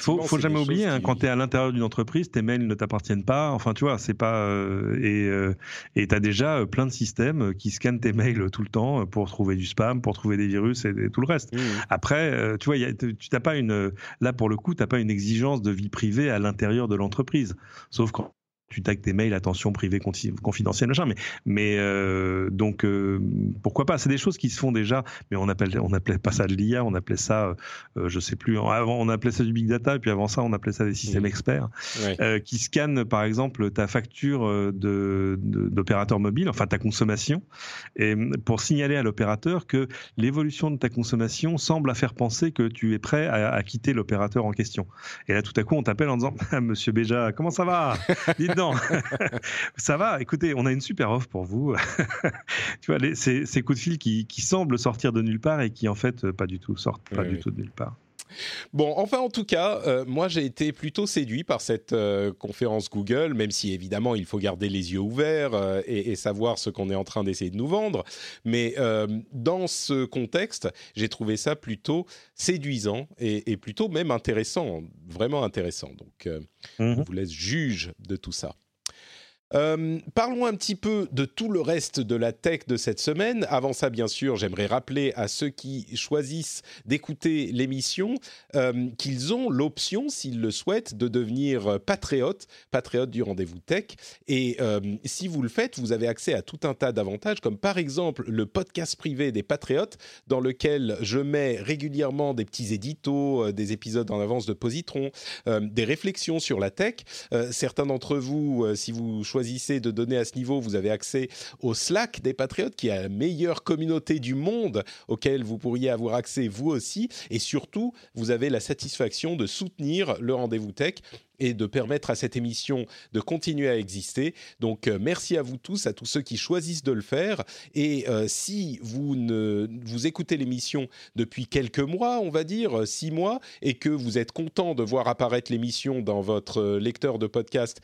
faut, faut jamais oublier, hein, quand tu es à l'intérieur d'une entreprise, tes mails ne t'appartiennent pas. Enfin, tu vois, c'est pas. Euh, et et tu as déjà plein de systèmes qui scannent tes mails tout le temps pour trouver du spam, pour trouver des virus et, tout le reste. Mmh. Après, tu vois, y a, tu n'as pas une. Là, pour le coup, tu n'as pas une exigence de vie privée à l'intérieur de l'entreprise. Sauf quand tu tags tes mails, attention, privé, confidentiel, machin. Mais, mais euh, donc, euh, pourquoi pas? C'est des choses qui se font déjà, mais on appelle, on appelait pas ça de l'IA, on appelait ça, euh, je sais plus, avant on appelait ça du big data, et puis avant ça, on appelait ça des systèmes mmh. experts, qui scannent, par exemple, ta facture de, d'opérateur mobile, enfin ta consommation, et pour signaler à l'opérateur que l'évolution de ta consommation semble à faire penser que tu es prêt à, à quitter l'opérateur en question. Et là, tout à coup, on t'appelle en disant, *laughs* Monsieur Béja, comment ça va? Non, *laughs* ça va. Écoutez, on a une super offre pour vous. *laughs* tu vois, ces, coups de fil qui, semblent sortir de nulle part et qui en fait pas du tout sortent pas du tout de nulle part. Bon, enfin en tout cas, euh, moi j'ai été plutôt séduit par cette euh, conférence Google, même si évidemment il faut garder les yeux ouverts euh, et, savoir ce qu'on est en train d'essayer de nous vendre. Mais dans ce contexte, j'ai trouvé ça plutôt séduisant et, plutôt même intéressant, vraiment intéressant. Donc, mmh je vous laisse juge de tout ça. Euh, parlons un petit peu de tout le reste de la tech de cette semaine. Avant ça, bien sûr, j'aimerais rappeler à ceux qui choisissent d'écouter l'émission euh, qu'ils ont l'option, s'ils le souhaitent, de devenir patriote, patriote du rendez-vous tech. Et euh, si vous le faites, vous avez accès à tout un tas d'avantages, comme par exemple le podcast privé des patriotes, dans lequel je mets régulièrement des petits éditos, des épisodes en avance de Positron, des réflexions sur la tech. certains d'entre vous, si vous choisissez de donner à ce niveau, vous avez accès au Slack des Patriotes, qui est la meilleure communauté du monde auquel vous pourriez avoir accès vous aussi. Et surtout, vous avez la satisfaction de soutenir le rendez-vous tech et de permettre à cette émission de continuer à exister. Donc euh, merci à vous tous, à tous ceux qui choisissent de le faire. Et euh, si vous vous écoutez l'émission depuis quelques mois, on va dire euh, six mois, et que vous êtes content de voir apparaître l'émission dans votre lecteur de podcast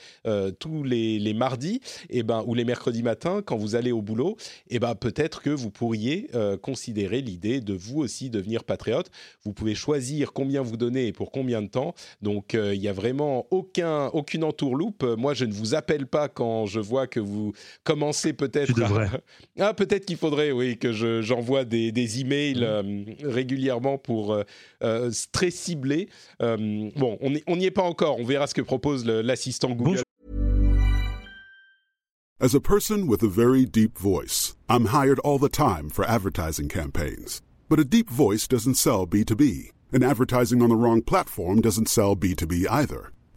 tous les, mardis, et eh ben ou les mercredis matins quand vous allez au boulot, et eh ben peut-être que vous pourriez considérer l'idée de vous aussi devenir patriote. Vous pouvez choisir combien vous donnez et pour combien de temps. Donc il y a vraiment aucun, aucune entourloupe. Moi, je ne vous appelle pas quand je vois que vous commencez peut-être. *laughs* ah, peut-être qu'il faudrait, oui, que j'envoie des, des, emails mm. euh, régulièrement pour euh, euh, très cibler. bon, on n'y est pas encore. On verra ce que propose l'assistant Google. As a person with a very deep voice, I'm hired all the time for advertising campaigns. But a deep voice doesn't sell B2B, and advertising on the wrong platform doesn't sell B2B either.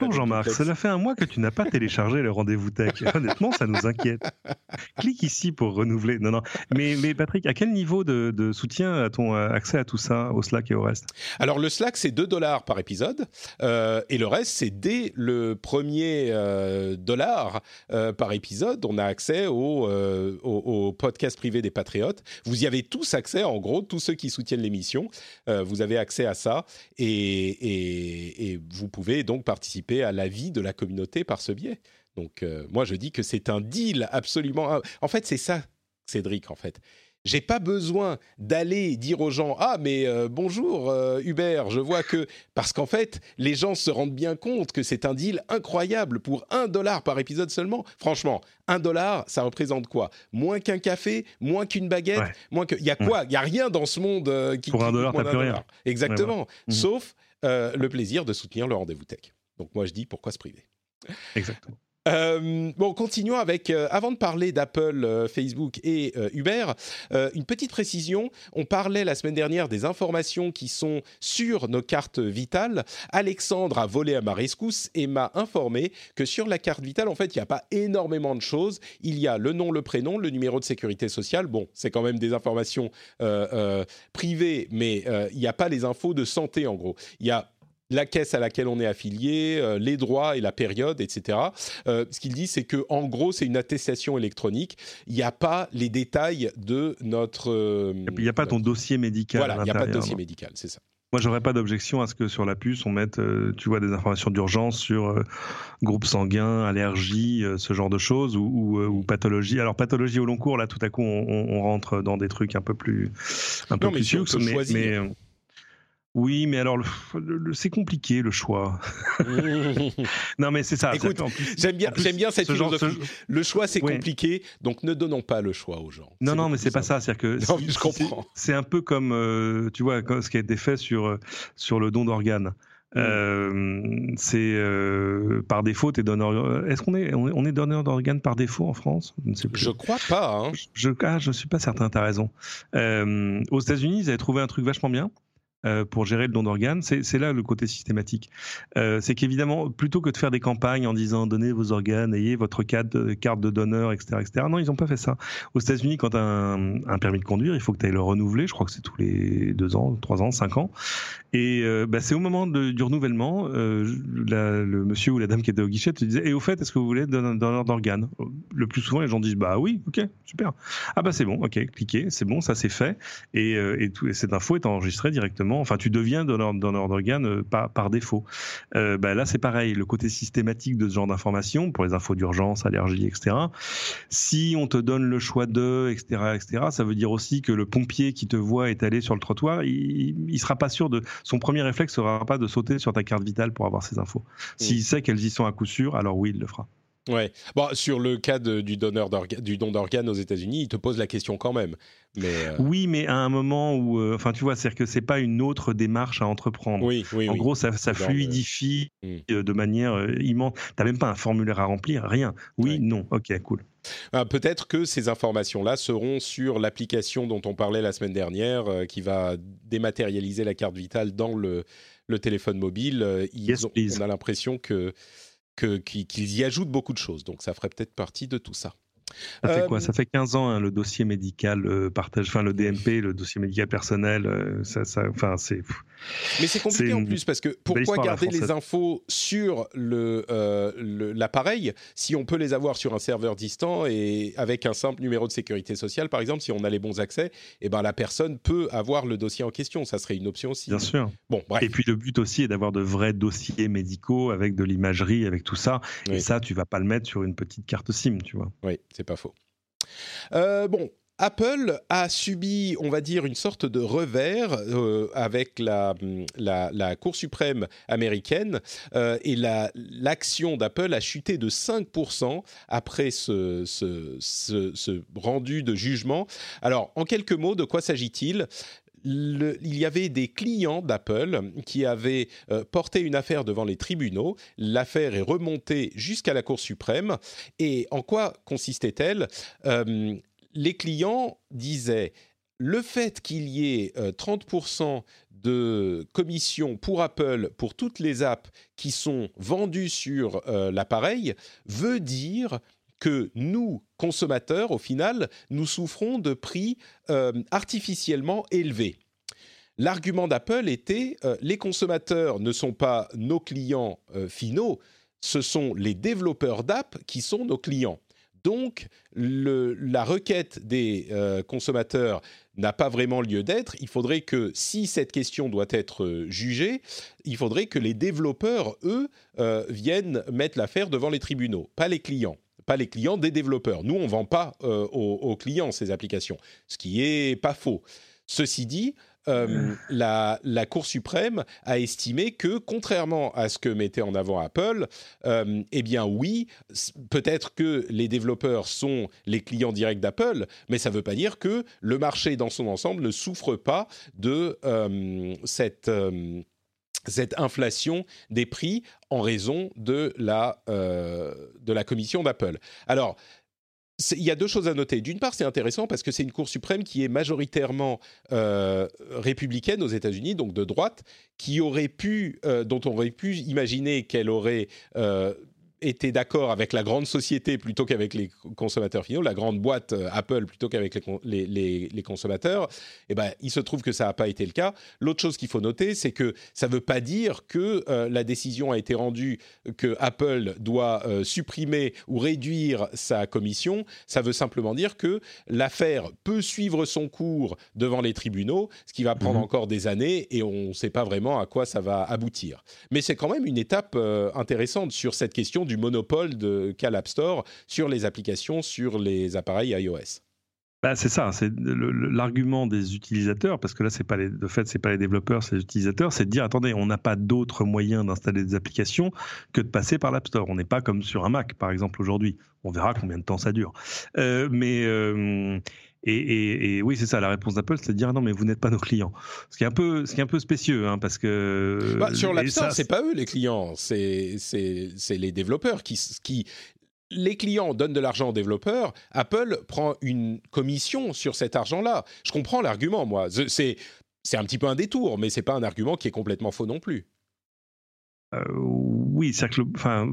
Bonjour Jean-Marc, cela fait un mois que tu n'as pas téléchargé le rendez-vous tech. *laughs* Honnêtement, ça nous inquiète. Clique ici pour renouveler. Non, non. Mais, mais Patrick, à quel niveau de, de soutien a-t-on accès à tout ça, au Slack et au reste? Alors le Slack, c'est 2 dollars par épisode. Euh, et le reste, c'est dès le premier euh, dollar euh, par épisode, on a accès au, au, au, podcast privé des Patriotes. Vous y avez tous accès, en gros, tous ceux qui soutiennent l'émission, vous avez accès à ça. Et, et, et vous pouvez donc participer à la vie de la communauté par ce biais. Donc euh, moi je dis que c'est un deal absolument. En fait c'est ça, Cédric. En fait, j'ai pas besoin d'aller dire aux gens ah mais euh, bonjour euh, Hubert, je vois que parce qu'en fait les gens se rendent bien compte que c'est un deal incroyable pour un dollar par épisode seulement. Franchement, un dollar, ça représente quoi? Moins qu'un café, moins qu'une baguette, moins que. Il y a quoi? Il y a rien dans ce monde qui pour un dollar, t'as plus rien. Exactement. Mhm. Sauf le plaisir de soutenir le rendez-vous tech. Donc moi je dis pourquoi se priver? Exactement. Euh, bon, continuons avec, euh, avant de parler d'Apple, euh, Facebook et Uber, une petite précision. On parlait la semaine dernière des informations qui sont sur nos cartes vitales. Alexandre a volé à ma rescousse et m'a informé que sur la carte vitale, en fait, il n'y a pas énormément de choses. Il y a le nom, le prénom, le numéro de sécurité sociale. Bon, c'est quand même des informations privées, mais il n'y a pas les infos de santé, en gros. Il y a la caisse à laquelle on est affilié, euh, les droits et la période, etc. Euh, ce qu'il dit, c'est que en gros, c'est une attestation électronique. Il n'y a pas les détails de notre. Euh, il n'y a pas ton dossier médical. Voilà, il n'y a pas de dossier médical, c'est ça. Moi, j'aurais pas d'objection à ce que sur la puce, on mette, tu vois, des informations d'urgence sur groupe sanguin, allergie, ce genre de choses, ou, pathologie. Alors, pathologie au long cours, là, tout à coup, on, rentre dans des trucs un peu plus, un peu plus mais, mais oui, mais alors c'est compliqué le choix. *laughs* non, mais c'est ça. Écoute, j'aime bien, j'aime bien cette philosophie. Le choix c'est compliqué, donc ne donnons pas le choix aux gens. Non, non, mais c'est pas ça. C'est-à-dire que je comprends. C'est un peu comme, euh, tu vois, ce qui a été fait sur euh, sur le don d'organes. Mm. Euh, c'est par défaut, es donneur. Est-ce qu'on est on est donneur d'organes par défaut en France? Je ne sais plus. Je crois pas. Hein. Je, ah, je suis pas certain. T'as raison. aux États-Unis, ils avaient trouvé un truc vachement bien. Euh, pour gérer le don d'organes. C'est là le côté systématique. Euh, c'est qu'évidemment, plutôt que de faire des campagnes en disant donnez vos organes, ayez votre carte de, carte de donneur, etc., etc. Non, ils n'ont pas fait ça. Aux États-Unis, quand tu as un, permis de conduire, il faut que tu ailles le renouveler. Je crois que c'est tous les deux ans, trois ans, cinq ans. Et euh, bah, c'est au moment du renouvellement, le monsieur ou la dame qui était au guichet te disait et au fait, est-ce que vous voulez un donneur d'organes? Le plus souvent, les gens disent bah oui, ok, super. Ah bah c'est bon, ok, cliquez, c'est bon, ça c'est fait. Et cette info est enregistrée directement enfin tu deviens donneur, d'organes euh, par, par, défaut. Euh, bah, là c'est pareil, le côté systématique de ce genre d'informations pour les infos d'urgence, allergie, etc. Si on te donne le choix de, etc., etc., ça veut dire aussi que le pompier qui te voit étalé sur le trottoir, il, il sera pas sûr de, son premier réflexe sera pas de sauter sur ta carte vitale pour avoir ces infos. S'il sait qu'elles y sont à coup sûr, alors oui, il le fera. Ouais. Bon, sur le cas du, donneur du don d'organes aux États-Unis, il te pose la question quand même. Mais euh, Oui, mais à un moment où, euh, enfin, tu vois, c'est-à-dire que c'est pas une autre démarche à entreprendre. Oui, oui, en gros, ça, ça fluidifie hmm. de manière immense. T'as même pas un formulaire à remplir, rien. Oui, non, ok, cool. Ah, peut-être que ces informations-là seront sur l'application dont on parlait la semaine dernière, euh, qui va dématérialiser la carte vitale dans le, le téléphone mobile. Ils on a l'impression que qu'ils y ajoutent beaucoup de choses. Donc ça ferait peut-être partie de tout ça. Ça fait quoi? Euh, Ça fait 15 ans, hein, le dossier médical euh, partage, enfin le DMP, le dossier médical personnel, euh, ça, enfin c'est. Mais c'est compliqué en plus parce que pourquoi garder les infos sur le l'appareil si on peut les avoir sur un serveur distant et avec un simple numéro de sécurité sociale, par exemple, si on a les bons accès, et eh ben la personne peut avoir le dossier en question. Ça serait une option aussi. Bien sûr. Bon, bref. Et puis le but aussi est d'avoir de vrais dossiers médicaux avec de l'imagerie, avec tout ça. Et ça, tu vas pas le mettre sur une petite carte SIM, tu vois. Oui c'est pas faux. Euh, bon, Apple a subi, on va dire, une sorte de revers euh, avec la, Cour suprême américaine euh, et l'action d'Apple a chuté de 5% après ce, rendu de jugement. Alors, en quelques mots, de quoi s'agit-il? Il y avait des clients d'Apple qui avaient euh, porté une affaire devant les tribunaux. L'affaire est remontée jusqu'à la Cour suprême. Et en quoi consistait-elle? Euh, Les clients disaient le fait qu'il y ait 30% de commission pour Apple pour toutes les apps qui sont vendues sur l'appareil veut dire que nous, consommateurs, au final, nous souffrons de prix artificiellement élevés. L'argument d'Apple était les consommateurs ne sont pas nos clients finaux, ce sont les développeurs d'app qui sont nos clients. Donc, la requête des euh, consommateurs n'a pas vraiment lieu d'être. Il faudrait que, si cette question doit être euh, jugée, il faudrait que les développeurs, eux, euh, viennent mettre l'affaire devant les tribunaux, pas les clients pas les clients des développeurs. Nous, on ne vend pas aux, clients ces applications, ce qui est pas faux. Ceci dit, euh, la, Cour suprême a estimé que, contrairement à ce que mettait en avant Apple, euh, eh bien oui, peut-être que les développeurs sont les clients directs d'Apple, mais ça ne veut pas dire que le marché dans son ensemble ne souffre pas de euh, cette cette inflation des prix en raison de la, de la commission d'Apple. Alors, il y a deux choses à noter. D'une part, c'est intéressant parce que c'est une Cour suprême qui est majoritairement euh, républicaine aux États-Unis, donc de droite, qui aurait pu, euh, dont on aurait pu imaginer qu'elle aurait euh, était d'accord avec la grande société plutôt qu'avec les consommateurs finaux, la grande boîte euh, Apple plutôt qu'avec les, les, les, consommateurs, eh ben, il se trouve que ça n'a pas été le cas. L'autre chose qu'il faut noter, c'est que ça ne veut pas dire que euh, la décision a été rendue que Apple doit euh, supprimer ou réduire sa commission. Ça veut simplement dire que l'affaire peut suivre son cours devant les tribunaux, ce qui va prendre mhm. encore des années et on ne sait pas vraiment à quoi ça va aboutir. Mais c'est quand même une étape intéressante sur cette question du monopole de qu'a l'App Store sur les applications sur les appareils iOS. Bah, c'est ça, c'est l'argument des utilisateurs, parce que là, c'est pas les, de fait, c'est pas les développeurs, c'est les utilisateurs, c'est de dire attendez, on n'a pas d'autre moyen d'installer des applications que de passer par l'App Store. On n'est pas comme sur un Mac, par exemple, aujourd'hui. On verra combien de temps ça dure. Euh, mais euh, et, oui, c'est ça, la réponse d'Apple, c'est de dire non, mais vous n'êtes pas nos clients. Ce qui est un peu, ce qui est un peu spécieux, hein, parce que. Bah, sur l'App Store, c'est pas eux les clients, c'est les développeurs qui, qui. Les clients donnent de l'argent aux développeurs, Apple prend une commission sur cet argent-là. Je comprends l'argument, moi. C'est un petit peu un détour, mais c'est pas un argument qui est complètement faux non plus. Euh, oui, enfin,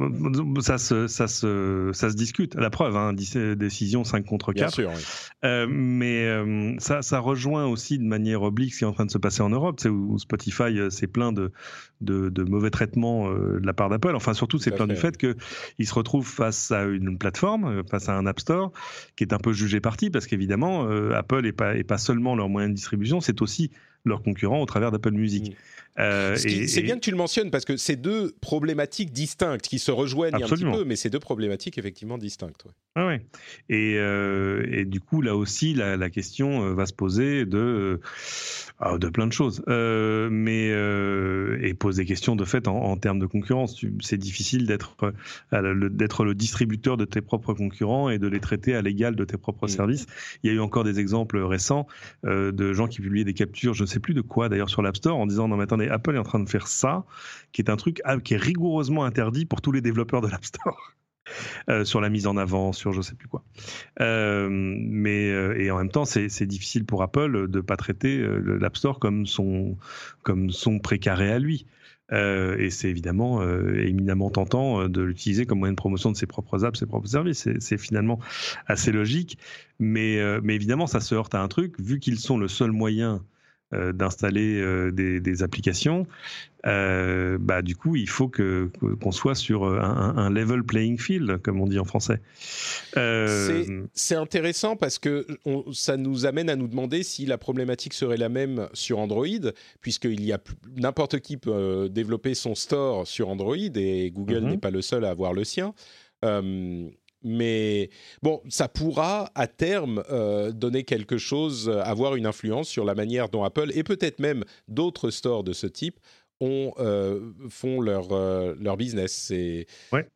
ça se, ça, se, ça se discute. La preuve, hein, décision 5 contre 4. Bien sûr, oui. euh, mais euh, ça, ça rejoint aussi de manière oblique ce qui est en train de se passer en Europe, où Spotify s'est plein de, de, de, mauvais traitements de la part d'Apple. Enfin, surtout, c'est plein du fait qu'ils se retrouvent face à une plateforme, face à un App Store, qui est un peu jugé parti, parce qu'évidemment, Apple n'est pas, est pas seulement leur moyen de distribution, c'est aussi leurs concurrents au travers d'Apple Music. Mm. Euh, c'est bien que tu le mentionnes parce que c'est deux problématiques distinctes qui se rejoignent un petit peu, mais c'est deux problématiques effectivement distinctes. Ah ouais. Et, euh, et, du coup, là aussi, la, la question euh, va se poser de, euh, de plein de choses. Mais, et pose des questions de fait en, en termes de concurrence. C'est difficile d'être d'être le distributeur de tes propres concurrents et de les traiter à l'égal de tes propres mm. services. Il y a eu encore des exemples récents de gens qui publiaient des captures, je ne sais plus de quoi d'ailleurs, sur l'App Store en disant non, mais attendez, Apple est en train de faire ça, qui est un truc ah, qui est rigoureusement interdit pour tous les développeurs de l'App Store. *laughs* Euh, sur la mise en avant, sur je sais plus quoi. Euh, mais euh, et en même temps, c'est difficile pour Apple de pas traiter l'App Store comme son comme son précaré à lui. et c'est évidemment éminemment tentant de l'utiliser comme moyen de promotion de ses propres apps, ses propres services. C'est finalement assez logique, mais mais évidemment, ça se heurte à un truc vu qu'ils sont le seul moyen euh, d'installer euh, des, applications, euh, bah, du coup, il faut que, qu'on soit sur un, level playing field, comme on dit en français. C'est intéressant parce que ça nous amène à nous demander si la problématique serait la même sur Android, puisqu'il y a n'importe qui peut développer son store sur Android et Google mhm. n'est pas le seul à avoir le sien. Mais bon, ça pourra à terme euh, donner quelque chose, euh, avoir une influence sur la manière dont Apple et peut-être même d'autres stores de ce type ont, euh, font leur, leur business. Il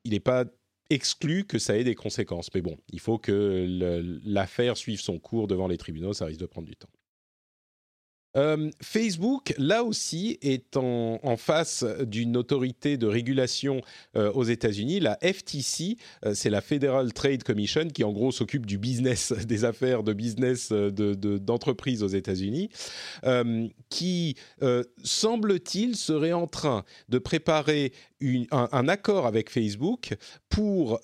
n'est pas exclu que ça ait des conséquences. Mais bon, il faut que l'affaire suive son cours devant les tribunaux, ça risque de prendre du temps. Euh, Facebook, là aussi, est en, face d'une autorité de régulation euh, aux États-Unis, la FTC, euh, c'est la Federal Trade Commission, qui en gros s'occupe du business, *laughs* des affaires de business d'entreprises aux États-Unis, qui, semble-t-il, serait en train de préparer un, accord avec Facebook pour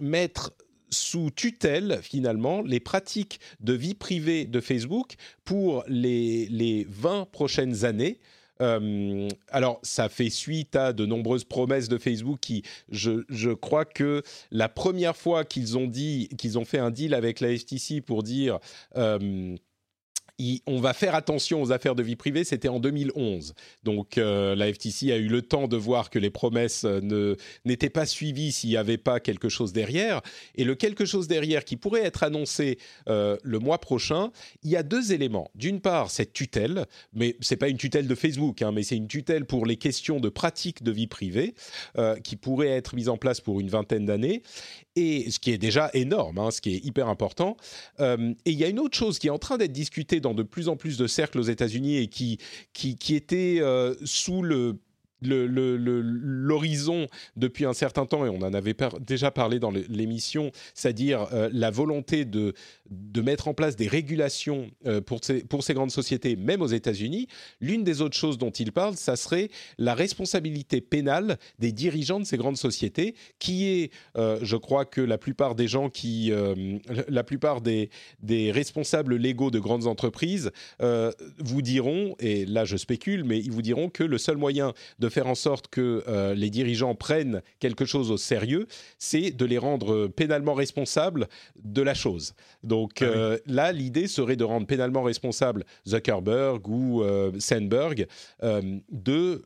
mettre sous tutelle finalement les pratiques de vie privée de Facebook pour les, les 20 prochaines années. Euh, alors, ça fait suite à de nombreuses promesses de Facebook qui, je, je crois que la première fois qu'ils ont dit, qu'ils ont fait un deal avec la FTC pour dire euh, on va faire attention aux affaires de vie privée, c'était en 2011. Donc euh, la FTC a eu le temps de voir que les promesses euh, n'étaient pas suivies s'il n'y avait pas quelque chose derrière. Et le quelque chose derrière qui pourrait être annoncé euh, le mois prochain, il y a deux éléments. D'une part, cette tutelle, mais ce n'est pas une tutelle de Facebook, hein, mais c'est une tutelle pour les questions de pratique de vie privée qui pourrait être mise en place pour une vingtaine d'années et ce qui est déjà énorme, hein, ce qui est hyper important. Et il y a une autre chose qui est en train d'être discutée dans de plus en plus de cercles aux États-Unis et qui, qui, était euh, sous le l'horizon depuis un certain temps, et on en avait déjà parlé dans l'émission, c'est-à-dire euh, la volonté de, de mettre en place des régulations euh, pour, ces, pour ces grandes sociétés, même aux États-Unis, l'une des autres choses dont il parle, ça serait la responsabilité pénale des dirigeants de ces grandes sociétés, qui est, euh, je crois que la plupart des gens qui, la plupart des, des responsables légaux de grandes entreprises vous diront, et là je spécule, mais ils vous diront que le seul moyen de faire en sorte que euh, les dirigeants prennent quelque chose au sérieux, c'est de les rendre pénalement responsables de la chose. Donc ah euh, là, l'idée serait de rendre pénalement responsables Zuckerberg ou euh, Sandberg de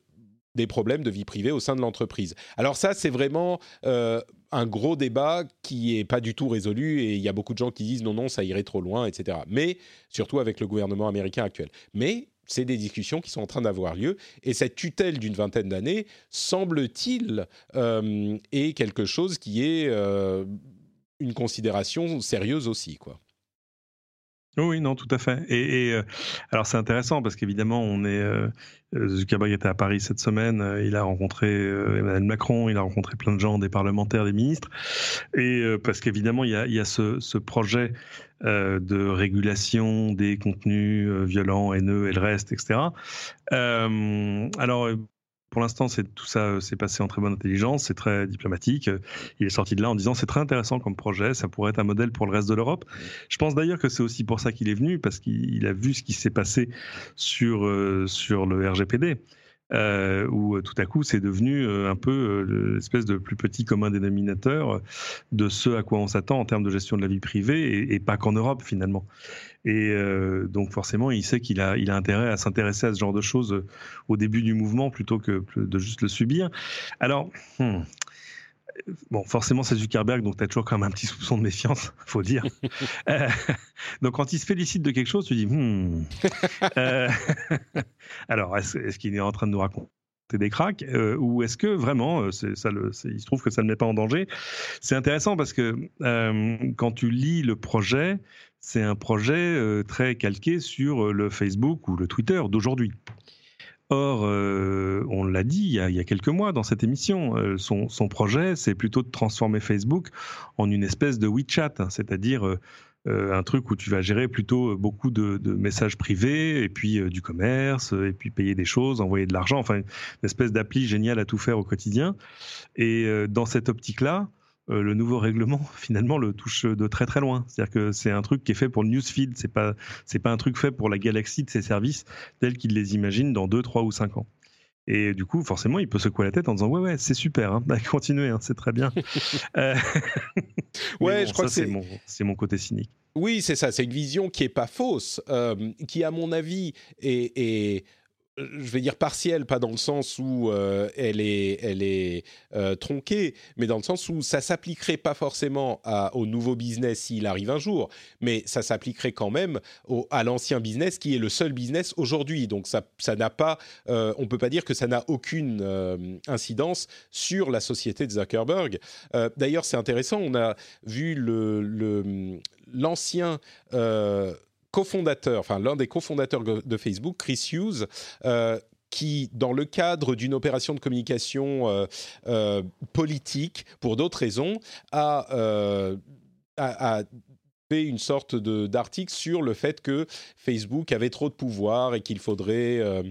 des problèmes de vie privée au sein de l'entreprise. Alors ça, c'est vraiment un gros débat qui n'est pas du tout résolu et il y a beaucoup de gens qui disent non, non, ça irait trop loin, etc. Mais surtout avec le gouvernement américain actuel. Mais c'est des discussions qui sont en train d'avoir lieu. Et cette tutelle d'une vingtaine d'années, semble-t-il, euh, est quelque chose qui est euh, une considération sérieuse aussi. Oui, non, tout à fait. Et, euh, alors c'est intéressant parce qu'évidemment, on est Zuckerberg était à Paris cette semaine. il a rencontré Emmanuel Macron, il a rencontré plein de gens, des parlementaires, des ministres. Et parce qu'évidemment, il y a, il y a ce, ce projet euh, de régulation des contenus euh, violents, haineux et le reste, etc. Euh, alors, pour l'instant, c'est tout ça s'est passé en très bonne intelligence, c'est très diplomatique. Il est sorti de là en disant c'est très intéressant comme projet, ça pourrait être un modèle pour le reste de l'Europe. Je pense d'ailleurs que c'est aussi pour ça qu'il est venu parce qu'il a vu ce qui s'est passé sur sur le RGPD euh, où euh, tout à coup c'est devenu euh, un peu euh, l'espèce de plus petit commun dénominateur de ce à quoi on s'attend en termes de gestion de la vie privée et, pas qu'en Europe finalement. Et donc forcément, il sait qu'il a, il a intérêt à s'intéresser à ce genre de choses au début du mouvement plutôt que de juste le subir. Alors, hmm, bon, forcément, c'est Zuckerberg, donc tu as toujours quand même un petit soupçon de méfiance, *laughs* faut dire. *laughs* Euh, donc, quand il se félicite de quelque chose, tu dis, hmm. *laughs* euh, alors, est-ce qu'il est en train de nous raconter des cracks euh, ou est-ce que vraiment ça le, il se trouve que ça ne met pas en danger? C'est intéressant parce que quand tu lis le projet, c'est un projet très calqué sur le Facebook ou le Twitter d'aujourd'hui. Or, euh, on l'a dit il y, a, quelques mois dans cette émission, euh, son, projet, c'est plutôt de transformer Facebook en une espèce de WeChat, hein, c'est-à-dire euh, un truc où tu vas gérer plutôt beaucoup de, messages privés, et puis du commerce, et puis payer des choses, envoyer de l'argent, enfin une espèce d'appli géniale à tout faire au quotidien. Et dans cette optique-là, euh, le nouveau règlement *laughs* finalement le touche de très très loin. C'est-à-dire que c'est un truc qui est fait pour le newsfeed, c'est pas c'est pas un truc fait pour la galaxie de ses services tels qu'il les imagine dans 2, 3 ou 5 ans. Et du coup, forcément, il peut secouer la tête en disant ouais ouais c'est super, hein. *laughs* bah, continuez, hein, c'est très bien. *laughs* Euh, ouais, je crois que c'est mon c'est mon côté cynique. Oui, c'est ça. C'est une vision qui est pas fausse, euh, qui à mon avis est, est je vais dire partielle, pas dans le sens où euh, elle est, euh, tronquée, mais dans le sens où ça s'appliquerait pas forcément au nouveau business s'il arrive un jour, mais ça s'appliquerait quand même à l'ancien business qui est le seul business aujourd'hui. Donc ça, ça pas, euh, on peut pas dire que ça n'a aucune incidence sur la société de Zuckerberg. D'ailleurs, c'est intéressant, on a vu l'ancien cofondateur, enfin l'un des cofondateurs de Facebook, Chris Hughes, qui, dans le cadre d'une opération de communication politique, pour d'autres raisons, a, a, fait une sorte d'article sur le fait que Facebook avait trop de pouvoir et qu'il faudrait euh,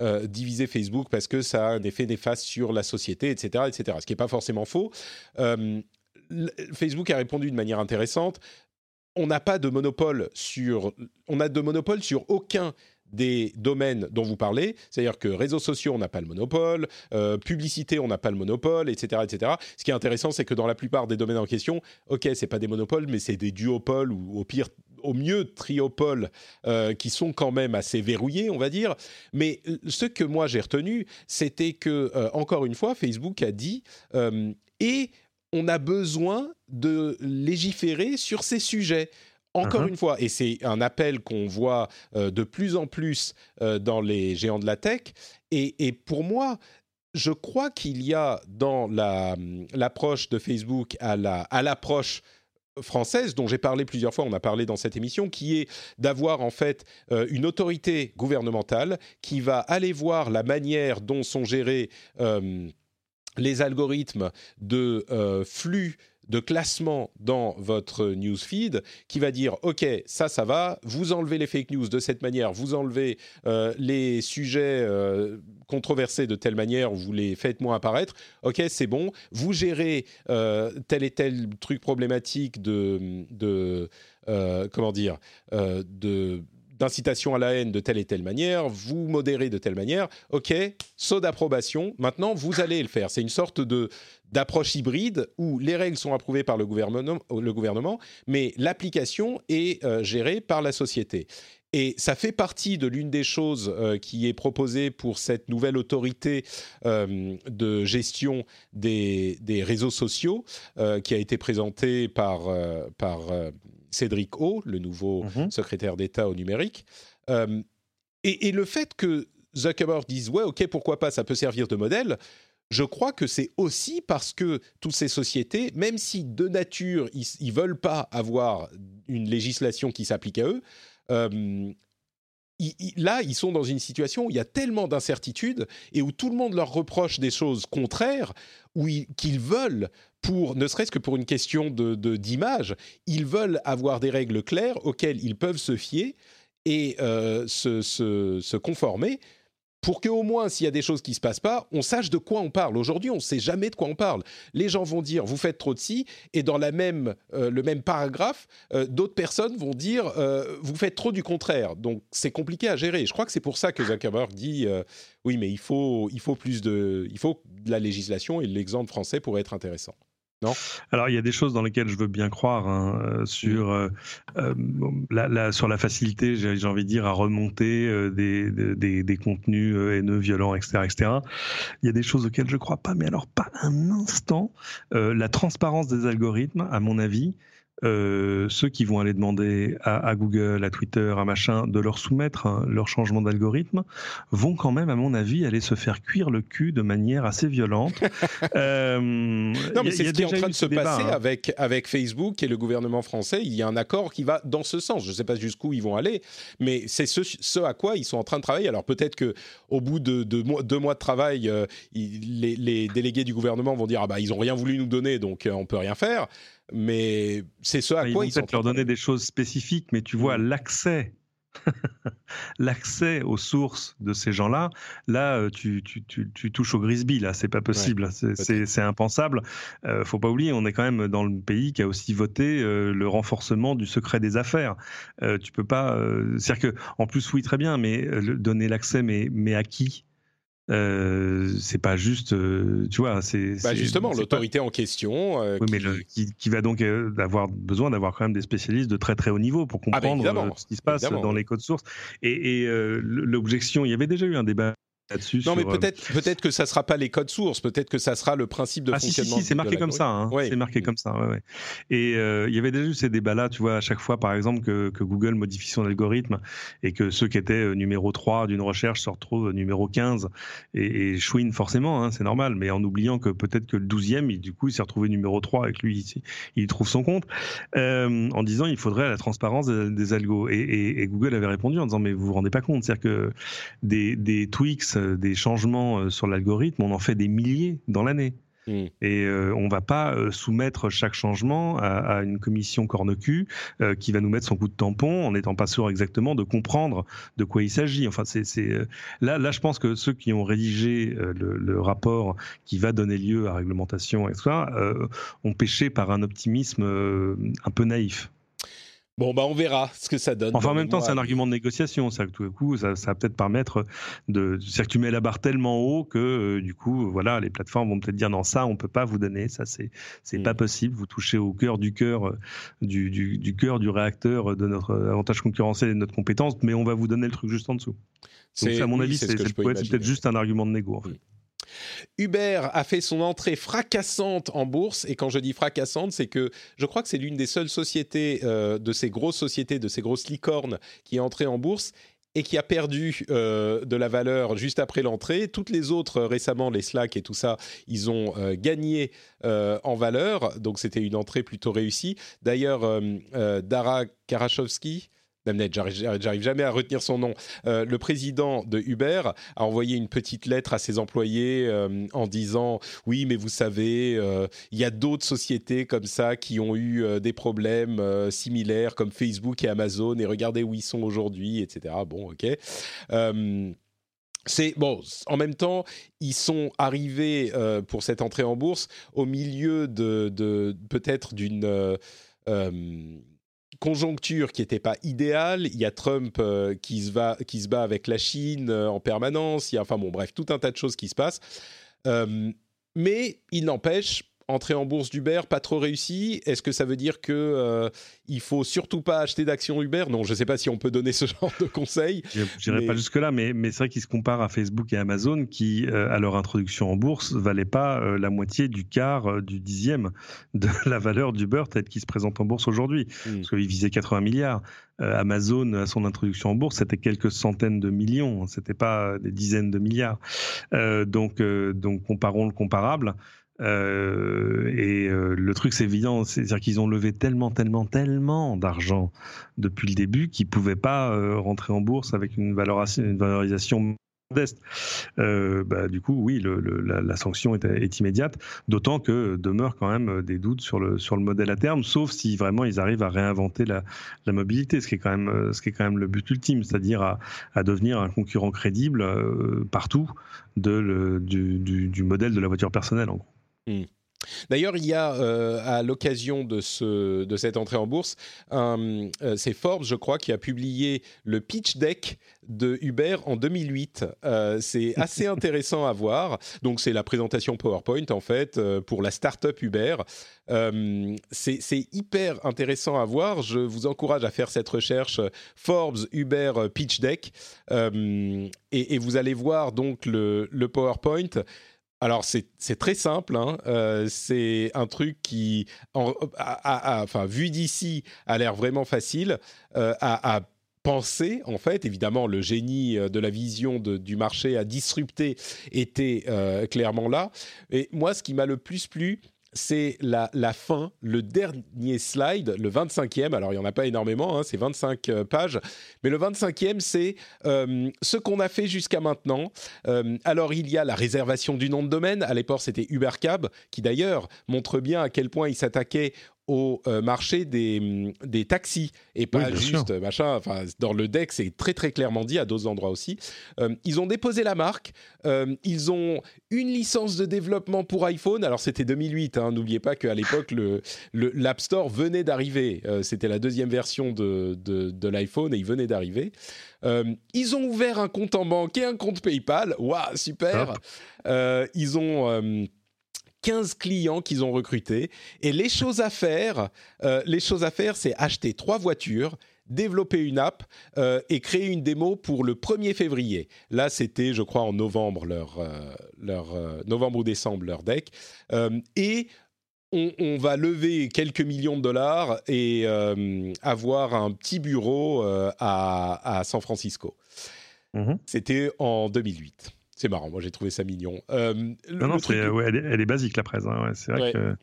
euh, diviser Facebook parce que ça a un effet néfaste sur la société, etc., etc. Ce qui n'est pas forcément faux. Euh, Facebook a répondu de manière intéressante. On n'a pas de monopole sur, on a de monopole sur aucun des domaines dont vous parlez, c'est-à-dire que réseaux sociaux, on n'a pas le monopole, euh, publicité, on n'a pas le monopole, etc., etc. Ce qui est intéressant, c'est que dans la plupart des domaines en question, ok, c'est pas des monopoles, mais c'est des duopoles ou au pire, au mieux triopoles euh, qui sont quand même assez verrouillés, on va dire. Mais ce que moi j'ai retenu, c'était que euh, encore une fois, Facebook a dit et on a besoin de légiférer sur ces sujets. Encore uh-huh. une fois, et c'est un appel qu'on voit euh, de plus en plus euh, dans les géants de la tech, et, pour moi, je crois qu'il y a dans l'approche de Facebook à l'approche française dont j'ai parlé plusieurs fois, on a parlé dans cette émission, qui est d'avoir en fait euh, une autorité gouvernementale qui va aller voir la manière dont sont gérés les algorithmes de flux de classement dans votre newsfeed qui va dire ok ça ça va vous enlevez les fake news de cette manière vous enlevez euh, les sujets euh, controversés de telle manière vous les faites moins apparaître ok c'est bon vous gérez euh, tel et tel truc problématique de, de comment dire de d'incitation à la haine de telle et telle manière, vous modérez de telle manière, ok, saut d'approbation, maintenant vous allez le faire. C'est une sorte de d'approche hybride où les règles sont approuvées par le gouvernement, le gouvernement mais l'application est euh, gérée par la société. Et ça fait partie de l'une des choses euh, qui est proposée pour cette nouvelle autorité euh, de gestion des, des réseaux sociaux, qui a été présentée par, par Cédric O, le nouveau mhm. secrétaire d'État au numérique. Euh, et, le fait que Zuckerberg dise ouais, ok, pourquoi pas, ça peut servir de modèle. Je crois que c'est aussi parce que toutes ces sociétés, même si de nature ils, ne veulent pas avoir une législation qui s'applique à eux, euh, là, ils sont dans une situation où il y a tellement d'incertitudes et où tout le monde leur reproche des choses contraires, où qu'ils veulent, pour ne serait-ce que pour une question de d'image, ils veulent avoir des règles claires auxquelles ils peuvent se fier et euh, se, se, conformer pour qu'au moins, s'il y a des choses qui se passent pas, on sache de quoi on parle. Aujourd'hui, on ne sait jamais de quoi on parle. Les gens vont dire, vous faites trop de ci, et dans euh, le même paragraphe, euh, d'autres personnes vont dire, euh, vous faites trop du contraire. Donc, c'est compliqué à gérer. Je crois que c'est pour ça que Zuckerberg dit, oui, mais il faut, il faut plus de, il faut de la législation, et l'exemple français pourrait être intéressant. Non Alors il y a des choses dans lesquelles je veux bien croire hein, euh, sur euh, euh, la, sur la facilité, j'ai envie de dire, à remonter des, des, des, contenus haineux, violents, etc., etc. Il y a des choses auxquelles je ne crois pas, mais alors pas un instant. la transparence des algorithmes, à mon avis, euh, ceux qui vont aller demander à, Google, à Twitter, à machin, de leur soumettre hein, leur changement d'algorithme, vont quand même, à mon avis, aller se faire cuire le cul de manière assez violente. *laughs* euh, non, mais c'est ce qui est en train de se passer hein. avec, avec Facebook et le gouvernement français. Il y a un accord qui va dans ce sens. Je ne sais pas jusqu'où ils vont aller, mais c'est ce, ce, à quoi ils sont en train de travailler. Alors peut-être que au bout de, deux mois de travail, euh, les, les, délégués du gouvernement vont dire ah bah ils ont rien voulu nous donner, donc on peut rien faire mais c'est ce à quoi ils, peut-être leur donner des choses spécifiques, mais tu vois, mmh. l'accès *laughs* l'accès aux sources de ces gens-là, là, euh, tu, tu, tu, touches au Grisby, là, c'est pas possible, c'est impensable. Euh, faut pas oublier, on est quand même dans le pays qui a aussi voté euh, le renforcement du secret des affaires. Euh, tu peux pas, c'est-à-dire que, en plus, oui, très bien, mais donner l'accès, mais, mais à qui? Euh, c'est pas juste, euh, tu vois, c'est. Bah justement, l'autorité en question. Euh, oui, mais qui... va donc avoir besoin d'avoir quand même des spécialistes de très très haut niveau pour ah, bah, comprendre ce qui se passe dans les codes sources. Et, et l'objection, il y avait déjà eu un débat non, mais peut-être peut-être que ça sera pas les codes sources, peut-être que ça sera le principe de ah, fonctionnement. Si, si, c'est marqué comme ça. Hein. C'est marqué comme ça. Ouais, ouais. Et euh, il y avait déjà eu ces débats-là, tu vois, à chaque fois, par exemple, que, que Google modifie son algorithme et que ceux qui étaient euh, numéro 3 d'une recherche se retrouvent numéro 15 et, et chouine forcément, hein, c'est normal, mais en oubliant que peut-être que le 12e, il, du coup, il s'est retrouvé numéro 3 avec lui, il, il trouve son compte, euh, en disant il faudrait la transparence des, algos. Et, et, et, Google avait répondu en disant mais vous vous rendez pas compte, c'est-à-dire que des, des tweaks, des changements euh, sur l'algorithme, on en fait des milliers dans l'année. Mm. Et euh, on va pas euh, soumettre chaque changement à, une commission corne-cul qui va nous mettre son coup de tampon en n'étant pas sûr exactement de comprendre de quoi il s'agit. Enfin, c'est là, là, je pense que ceux qui ont rédigé le, rapport qui va donner lieu à réglementation, etc., ont péché par un optimisme un peu naïf. Bon, bah on verra ce que ça donne. Enfin, en même temps, c'est un argument de négociation. Ça, tout coup, ça, ça va peut-être permettre de. C'est que tu mets la barre tellement haut que, euh, du coup, voilà, les plateformes vont peut-être dire non, ça, on peut pas vous donner. Ça, c'est c'est pas mm. possible. Vous touchez au cœur du cœur euh, du, du, du cœur du réacteur de notre avantage concurrentiel et de notre compétence, mais on va vous donner le truc juste en dessous. Donc, à mon avis, c'est peut-être juste un argument de négo. En fait. Mm. Uber a fait son entrée fracassante en bourse, et quand je dis fracassante, c'est que je crois que c'est l'une des seules sociétés euh, de ces grosses sociétés, de ces grosses licornes qui est entrée en bourse et qui a perdu euh, de la valeur juste après l'entrée. Toutes les autres, récemment, les Slack et tout ça, ils ont euh, gagné en valeur. Donc c'était une entrée plutôt réussie. D'ailleurs, Dara Karachowski, j'arrive jamais à retenir son nom. Euh, le président de Uber a envoyé une petite lettre à ses employés euh, en disant oui, mais vous savez, euh, il y a d'autres sociétés comme ça qui ont eu des problèmes similaires comme Facebook et Amazon et regardez où ils sont aujourd'hui, etc. Bon, ok. c'est bon. En même temps, ils sont arrivés pour cette entrée en bourse au milieu de peut-être d'une conjoncture qui n'était pas idéale. Il y a Trump euh, qui, se va, qui se bat avec la Chine euh, en permanence. Il y a, enfin bon, bref, tout un tas de choses qui se passent. Euh, mais il n'empêche, entrée en bourse d'Uber pas trop réussie Est-ce que ça veut dire que euh, il faut surtout pas acheter d'actions Uber? Non, je ne sais pas si on peut donner ce *laughs* genre de conseils. Je n'irai pas jusque là, mais, mais c'est vrai qu'ils se comparent à Facebook et Amazon qui, euh, à leur introduction en bourse, valaient pas euh, la moitié du quart du dixième de *laughs* la valeur d'Uber telle qu'il se présente en bourse aujourd'hui, hmm. parce qu'ils visaient 80 milliards. Amazon, à son introduction en bourse, c'était quelques centaines de millions, c'était pas des dizaines de milliards. donc, donc comparons le comparable. Euh, et euh, le truc, c'est évident, c'est-à-dire qu'ils ont levé tellement, tellement, tellement d'argent depuis le début qu'ils pouvaient pas euh, rentrer en bourse avec une valorisation, modeste. Bah, du coup, oui, la, sanction est, immédiate, d'autant que demeurent quand même des doutes sur le modèle à terme, sauf si vraiment ils arrivent à réinventer la, mobilité, ce qui est quand même le but ultime, c'est-à-dire à, devenir un concurrent crédible partout du, du modèle de la voiture personnelle en gros. Hmm. D'ailleurs, il y a euh, à l'occasion de, ce, de cette entrée en bourse, euh, c'est Forbes, je crois, qui a publié le pitch deck de Uber en 2008. Euh, c'est *laughs* assez intéressant à voir. Donc, c'est la présentation PowerPoint, en fait, pour la startup Uber. c'est hyper intéressant à voir. Je vous encourage à faire cette recherche Forbes Uber Pitch Deck. Et, et, vous allez voir donc le, le PowerPoint alors c'est très simple, hein. euh, c'est un truc qui, enfin vu d'ici, a l'air vraiment facile euh, à, penser en fait. Évidemment, le génie euh, de la vision du marché à disrupter était clairement là. Et moi, ce qui m'a le plus plu, c'est la, fin, le dernier slide, le 25e. Alors, il n'y en a pas énormément, hein, c'est 25 euh, pages. Mais le 25e, c'est euh, ce qu'on a fait jusqu'à maintenant. Euh, alors, il y a la réservation du nom de domaine. À l'époque, c'était Ubercab, qui d'ailleurs montre bien à quel point il s'attaquait au euh, marché des, mm, des, taxis et pas juste machin. Enfin, dans le deck, c'est très très clairement dit à d'autres endroits aussi. Euh, ils ont déposé la marque. Euh, ils ont une licence de développement pour iPhone. Alors c'était 2008. Hein, N'oubliez pas qu'à l'époque le l'App Store venait d'arriver. c'était la deuxième version de, de, de l'iPhone et il venait d'arriver. ils ont ouvert un compte en banque et un compte PayPal. Waouh, super. ils ont 15 clients qu'ils ont recrutés. Et les choses à faire, euh, les choses à faire, c'est acheter trois voitures, développer une app euh, et créer une démo pour le 1er février. Là, c'était, je crois, en novembre, leur, euh, leur novembre ou décembre, leur deck. et on, va lever quelques millions de dollars et avoir un petit bureau à, San Francisco. Mhm. C'était en 2008. C'est marrant, moi j'ai trouvé ça mignon. non, non, elle, est, basique la presse. Hein, c'est vrai que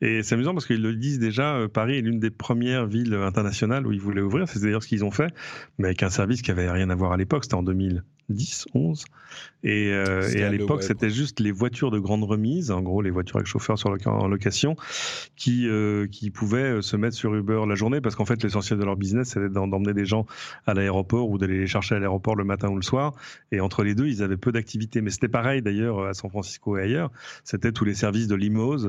et c'est amusant parce qu'ils le disent déjà, euh, Paris est l'une des premières villes internationales où ils voulaient ouvrir. C'est d'ailleurs ce qu'ils ont fait, mais avec un service qui avait rien à voir à l'époque. C'était en 2010, 11. Et, euh, et à l'époque, c'était juste les voitures de grande remise, en gros les voitures avec chauffeur sur en location, qui, euh, qui pouvaient se mettre sur Uber la journée parce qu'en fait, l'essentiel de leur business, c'était d'emmener des gens à l'aéroport ou d'aller les chercher à l'aéroport le matin ou le soir. Et entre les deux, ils avaient peu d'activités. Mais c'était pareil d'ailleurs à San Francisco et ailleurs. C'était tous les services de Limos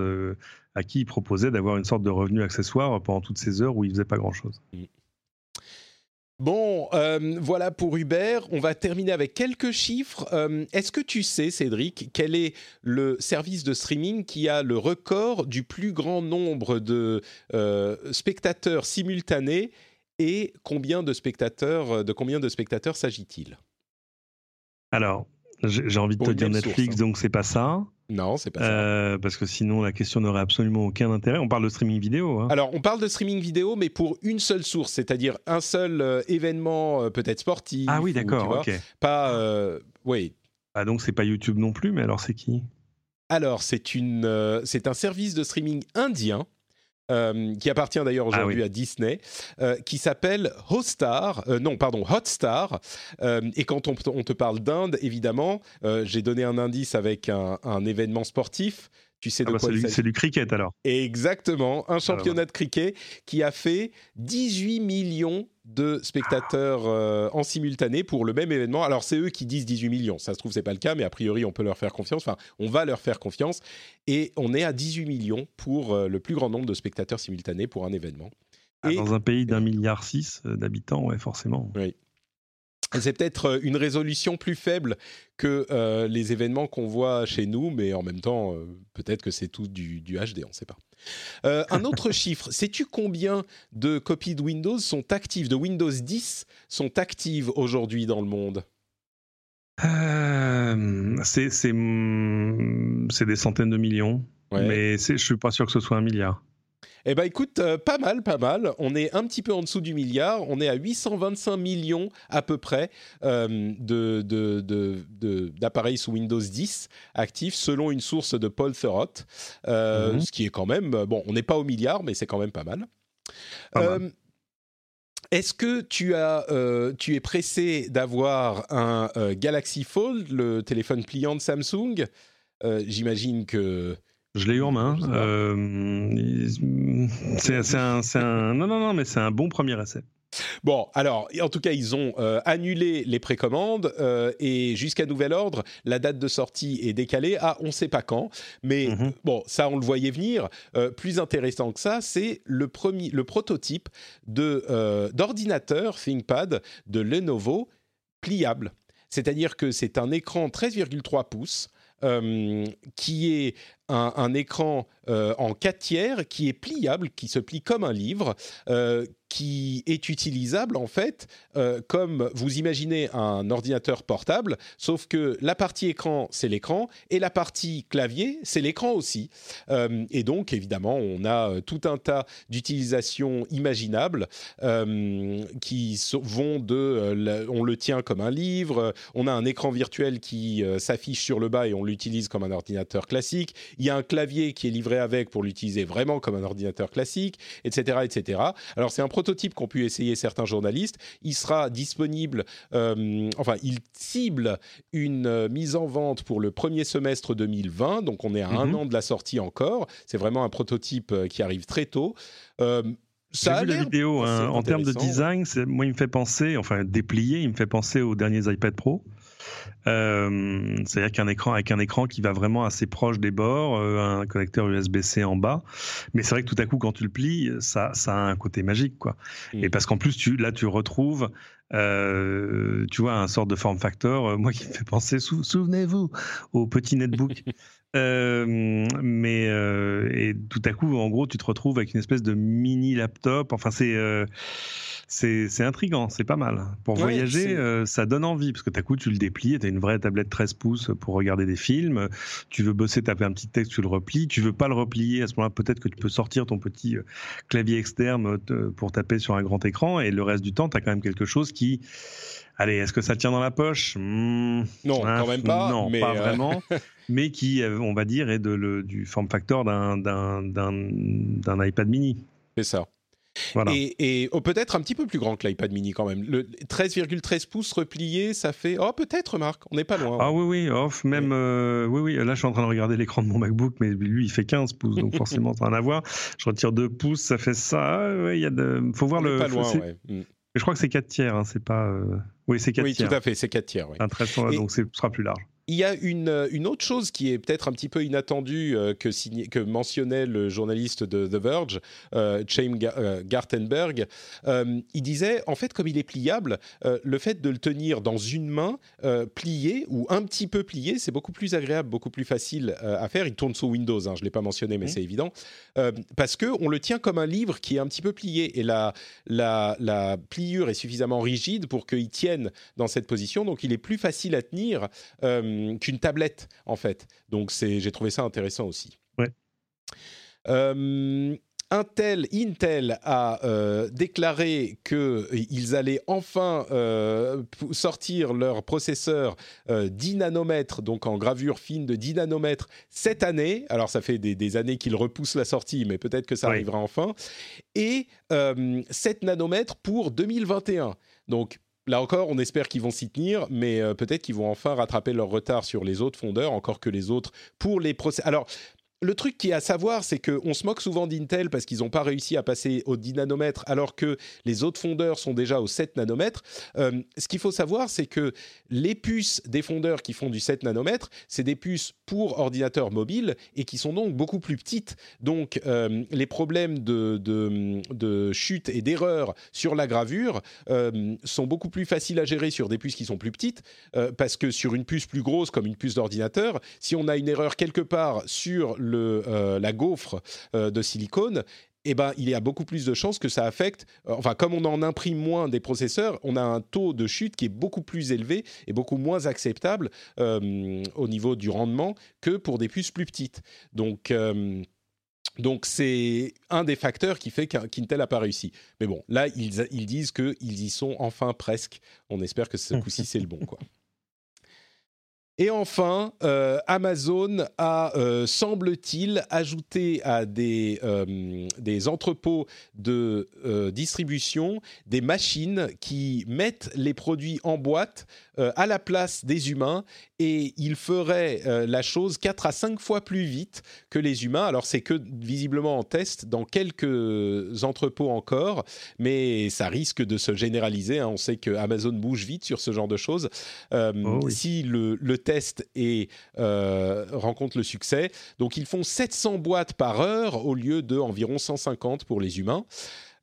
à qui il proposait d'avoir une sorte de revenu accessoire pendant toutes ces heures où il faisait pas grand-chose. Bon, euh, voilà pour Uber. On va terminer avec quelques chiffres. Euh, est-ce que tu sais, Cédric, quel est le service de streaming qui a le record du plus grand nombre de euh, spectateurs simultanés et combien de spectateurs, de combien de spectateurs s'agit-il? Alors, j'ai envie de te dire Netflix, donc c'est pas ça. Non, c'est pas ça. Euh, parce que sinon, la question n'aurait absolument aucun intérêt. On parle de streaming vidéo. Hein. Alors, on parle de streaming vidéo, mais pour une seule source, c'est-à-dire un seul euh, événement, euh, peut-être sportif. Ah oui, d'accord. Ok. Pas, oui. Ah donc c'est pas YouTube non plus, mais alors c'est qui? Alors c'est une, c'est un service de streaming indien euh, qui appartient d'ailleurs ah aujourd'hui à Disney, euh, qui s'appelle Hotstar, euh, non, pardon, Hotstar. et quand on, te parle d'Inde, évidemment, j'ai donné un indice avec un, un événement sportif. Tu sais de ah bah, quoi C'est du cricket alors. Exactement, un ah championnat de cricket qui a fait 18 millions de spectateurs euh, en simultané pour le même événement. Alors c'est eux qui disent 18 millions, ça se trouve c'est pas le cas, mais a priori on peut leur faire confiance. Enfin, on va leur faire confiance et on est à 18 millions pour euh, le plus grand nombre de spectateurs simultanés pour un événement. dans un pays d'un milliard six euh, d'habitants, ouais, forcément. Oui. C'est peut-être euh, une résolution plus faible que euh, les événements qu'on voit chez nous, mais en même temps, euh, peut-être que c'est tout du, HD, on ne sait pas. un autre *laughs* chiffre, sais-tu combien de copies de Windows sont actives, de Windows 10 sont actives aujourd'hui dans le monde? C'est des centaines de millions, mais je ne suis pas sûr que ce soit un milliard. Eh bien, écoute, euh, pas mal, pas mal. On est un petit peu en dessous du milliard. On est à 825 millions à peu près euh, d'appareils sous Windows 10 actifs, selon une source de Paul Thurrott. Euh, mhm. Ce qui est quand même, bon, on n'est pas au milliard, mais c'est quand même pas mal. Est-ce que tu, as, tu es pressé d'avoir un Galaxy Fold, le téléphone pliant de Samsung? J'imagine que je l'ai eu en main. Euh, c'est un, non, non, non, mais c'est un bon premier essai. Bon, alors, en tout cas, ils ont euh, annulé les précommandes euh, et jusqu'à nouvel ordre, la date de sortie est décalée à on ne sait pas quand. Mais mhm. bon, ça, on le voyait venir. plus intéressant que ça, c'est le, premier, le prototype d'ordinateur ThinkPad de Lenovo pliable. C'est-à-dire que c'est un écran 13,3 pouces qui est un, écran euh, en 4 tiers qui est pliable, qui se plie comme un livre, euh, qui est utilisable en fait comme vous imaginez un ordinateur portable, sauf que la partie écran c'est l'écran et la partie clavier c'est l'écran aussi. et donc évidemment on a tout un tas d'utilisations imaginables qui vont de on le tient comme un livre, on a un écran virtuel qui s'affiche sur le bas et on l'utilise comme un ordinateur classique. Il y a un clavier qui est livré avec pour l'utiliser vraiment comme un ordinateur classique, etc., etc. Alors c'est un prototype qu'ont pu essayer certains journalistes. Il sera disponible, euh, enfin il cible une euh, mise en vente pour le premier semestre 2020, donc on est à un mhm. an de la sortie encore. C'est vraiment un prototype euh, qui arrive très tôt. Ça J'ai vu la vidéo. Hein. en termes de design, moi, il me fait penser, enfin déplié, il me fait penser aux derniers iPad Pro. Euh, c'est-à-dire qu'un écran avec un écran qui va vraiment assez proche des bords, euh, un connecteur USB-C en bas. Mais c'est vrai que tout à coup, quand tu le plies, ça, ça a un côté magique, quoi. Mm. Et parce qu'en plus, tu, là, tu retrouves, euh, tu vois, un sort de form factor, moi qui me fait penser, souvenez-vous, au petit netbook. *laughs* mais et tout à coup, en gros, tu te retrouves avec une espèce de mini laptop. Enfin, c'est c'est intriguant, c'est pas mal. Pour Ouais, voyager, euh, ça donne envie parce que t'as coup tu le déplies, t'as une vraie tablette 13 pouces pour regarder des films. Tu veux bosser, taper un petit texte, tu le replies. Tu veux pas le replier à ce moment-là, peut-être que tu peux sortir ton petit euh, clavier externe euh, pour taper sur un grand écran et le reste du temps, t'as quand même quelque chose qui Allez, est-ce que ça tient dans la poche? Hmm, Non, hein, quand même pas, Non, mais, pas euh, vraiment. *laughs* mais qui, on va dire, est de, le, du form factor d'un d'un- d'un d'un iPad mini. C'est ça. Voilà. Et, et oh, peut-être un petit peu plus grand que l'iPad mini quand même. Le 13,13 pouces replié, ça fait. Oh, peut-être, Marc, on n'est pas loin. Ah oui, oui, off, même, euh, oui, oui, là je suis en train de regarder l'écran de mon MacBook, mais lui il fait 15 pouces, donc *laughs* forcément ça n'a rien à voir. Je retire 2 pouces, ça fait ça, Ah, ouais, il y a de... faut voir on le... pas faut- loin, ouais. Mm. Je crois que c'est 4 tiers, hein, c'est pas... euh, Oui, c'est 4 Oui, tiers. tout à fait, c'est 4 tiers. ouais. Un 1300, Et- donc ce sera plus large. Il y a une, euh, une autre chose qui est peut-être un petit peu inattendue euh, que, signé- que mentionnait le journaliste de The Verge, euh, Ga- euh, Gartenberg. Euh, il disait, en fait, comme il est pliable, le fait de le tenir dans une main plié ou un petit peu plié, c'est beaucoup plus agréable, beaucoup plus facile à faire. Il tourne sous Windows, hein, je ne l'ai pas mentionné, mais Mhm. c'est évident. Parce qu'on le tient comme un livre qui est un petit peu plié et la, la, la pliure est suffisamment rigide pour qu'il tienne dans cette position. Donc, il est plus facile à tenir euh, qu'une tablette, en fait. Donc, c'est, j'ai trouvé ça intéressant aussi. Ouais. Euh, Intel, Intel a euh, déclaré qu'ils allaient enfin euh, sortir leur processeur euh, 10 nanomètres, donc en gravure fine de 10 nanomètres, cette année. Alors, ça fait des, des années qu'ils repoussent la sortie, mais peut-être que ça Oui. arrivera enfin. Et euh, 7 nanomètres pour 2021. Donc, Là encore, on espère qu'ils vont s'y tenir, mais euh, peut-être qu'ils vont enfin rattraper leur retard sur les autres fondeurs, encore que les autres pour les procès. Alors, le truc qui est à savoir, c'est qu'on se moque souvent d'Intel parce qu'ils n'ont pas réussi à passer au 10 nanomètres, alors que les autres fondeurs sont déjà au 7 nanomètres. Euh, ce qu'il faut savoir, c'est que les puces des fondeurs qui font du 7 nanomètres, c'est des puces pour ordinateurs mobiles et qui sont donc beaucoup plus petites. Donc, euh, les problèmes de, chute et d'erreur sur la gravure euh, sont beaucoup plus faciles à gérer sur des puces qui sont plus petites, parce que sur une puce plus grosse, comme une puce d'ordinateur, si on a une erreur quelque part sur le, euh, la gaufre euh, de silicone, eh ben, il y a beaucoup plus de chances que ça affecte. euh, enfin, comme on en imprime moins des processeurs, on a un taux de chute qui est beaucoup plus élevé et beaucoup moins acceptable euh, au niveau du rendement que pour des puces plus petites. Donc, euh, donc c'est un des facteurs qui fait qu'Intel n'a pas réussi. Mais bon, là, ils, ils disent qu'ils y sont enfin presque. On espère que ce *laughs* coup-ci, c'est le bon, quoi. Et enfin, euh, Amazon a, euh, semble-t-il, ajouté à des, euh, des entrepôts de distribution des machines qui mettent les produits en boîte à la place des humains et ils feraient la chose 4 à 5 fois plus vite que les humains. Alors c'est que visiblement en test dans quelques entrepôts encore, mais ça risque de se généraliser. hein. On sait que Amazon bouge vite sur ce genre de choses. Oh oui. Si le, le test est, euh, rencontre le succès, donc ils font 700 boîtes par heure au lieu de environ 150 pour les humains.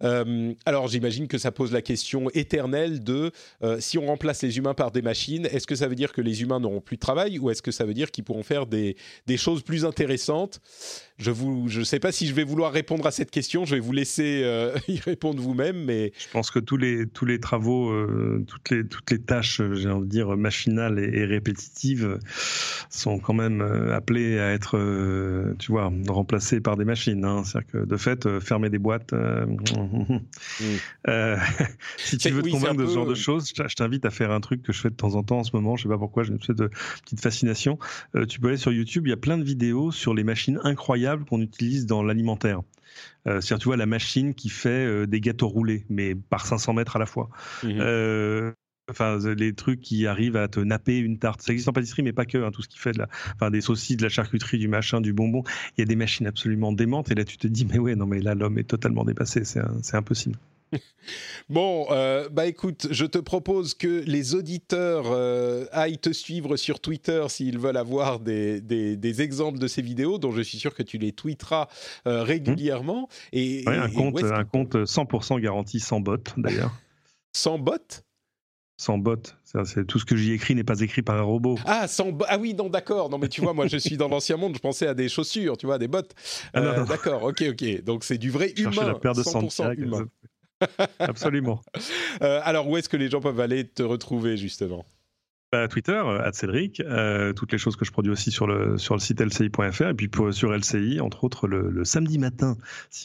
Euh, alors j'imagine que ça pose la question éternelle de euh, si on remplace les humains par des machines, est-ce que ça veut dire que les humains n'auront plus de travail ou est-ce que ça veut dire qu'ils pourront faire des choses plus intéressantes? Je ne je sais pas si je vais vouloir répondre à cette question, je vais vous laisser euh, *laughs* y répondre vous-même, mais Je pense que tous les, tous les travaux, euh, toutes, les, toutes les tâches, euh, j'ai envie de dire, machinales et, et répétitives sont quand même appelées à être, euh, tu vois, remplacées par des machines. hein. C'est-à-dire que, de fait, fermer des boîtes... euh, *laughs* *laughs* si tu veux oui, te convaincre de ce genre de choses, je t'invite à faire un truc que je fais de temps en temps en ce moment. Je sais pas pourquoi, j'ai une petite fascination. Tu peux aller sur YouTube, il y a plein de vidéos sur les machines incroyables qu'on utilise dans l'alimentaire. Euh, C'est-à-dire, tu vois, la machine qui fait euh, des gâteaux roulés, mais par 500 mètres à la fois. Mhm. Euh, Enfin, les trucs qui arrivent à te napper une tarte. Ça existe en pâtisserie, mais pas que. hein, tout ce qui fait de la, enfin, des saucisses, de la charcuterie, du machin, du bonbon. Il y a des machines absolument démentes. Et là, tu te dis, mais ouais, non, mais là, l'homme est totalement dépassé. C'est impossible. *laughs* Bon, euh, bah écoute, je te propose que les auditeurs euh, aillent te suivre sur Twitter s'ils veulent avoir des, des- des exemples de ces vidéos, dont je suis sûr que tu les tweeteras euh, régulièrement. Et, Ouais, un, et- et compte, un compte 100% garanti sans bot, d'ailleurs. *laughs* sans bot sans bot. C'est- tout ce que j'y écris n'est pas écrit par un robot. Ah, sans ah oui, non, d'accord. Non, mais tu vois, moi, je suis dans l'ancien monde. Je pensais à des chaussures, tu vois, des bottes. Ah, Euh, non. D'accord, ok, ok. Donc c'est du vrai Je humain, la paire de 100% Santiago. humain. *laughs* Absolument. Euh, alors, où est-ce que les gens peuvent aller te retrouver, justement? Bah, Twitter, euh, Cédric, euh, toutes les choses que je produis aussi sur le, sur le site lci.fr et puis sur LCI, entre autres le, samedi matin,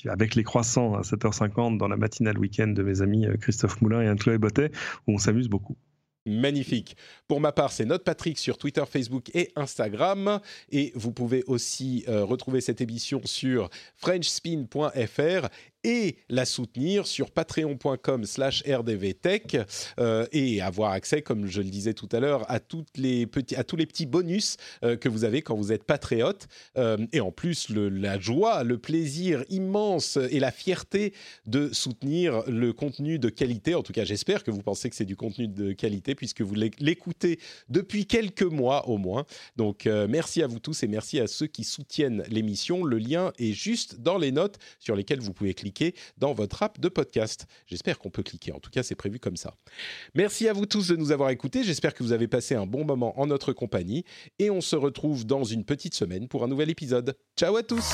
avec les croissants à 7h50 dans la matinale week-end de mes amis Christophe Moulin et Anne-Chloé Bottet, où on s'amuse beaucoup. Magnifique. Pour ma part, c'est Note Patrick sur Twitter, Facebook et Instagram. Et vous pouvez aussi retrouver cette émission sur frenchspin.fr et la soutenir sur patreon.com slash rdvtech euh, et avoir accès, comme je le disais tout à l'heure, à, toutes les petits, à tous les petits bonus euh, que vous avez quand vous êtes patriote. Euh, et en plus, la joie, le plaisir immense et la fierté de soutenir le contenu de qualité. En tout cas, j'espère que vous pensez que c'est du contenu de qualité puisque vous l'écoutez depuis quelques mois au moins. Donc, merci à vous tous et merci à ceux qui soutiennent l'émission. Le lien est juste dans les notes sur lesquelles vous pouvez dans votre app de podcast. J'espère qu'on peut cliquer. En tout cas, c'est prévu comme ça. Merci à vous tous de nous avoir écoutés. J'espère que vous avez passé un bon moment en notre compagnie. Et on se retrouve dans une petite semaine pour un nouvel épisode. Ciao à tous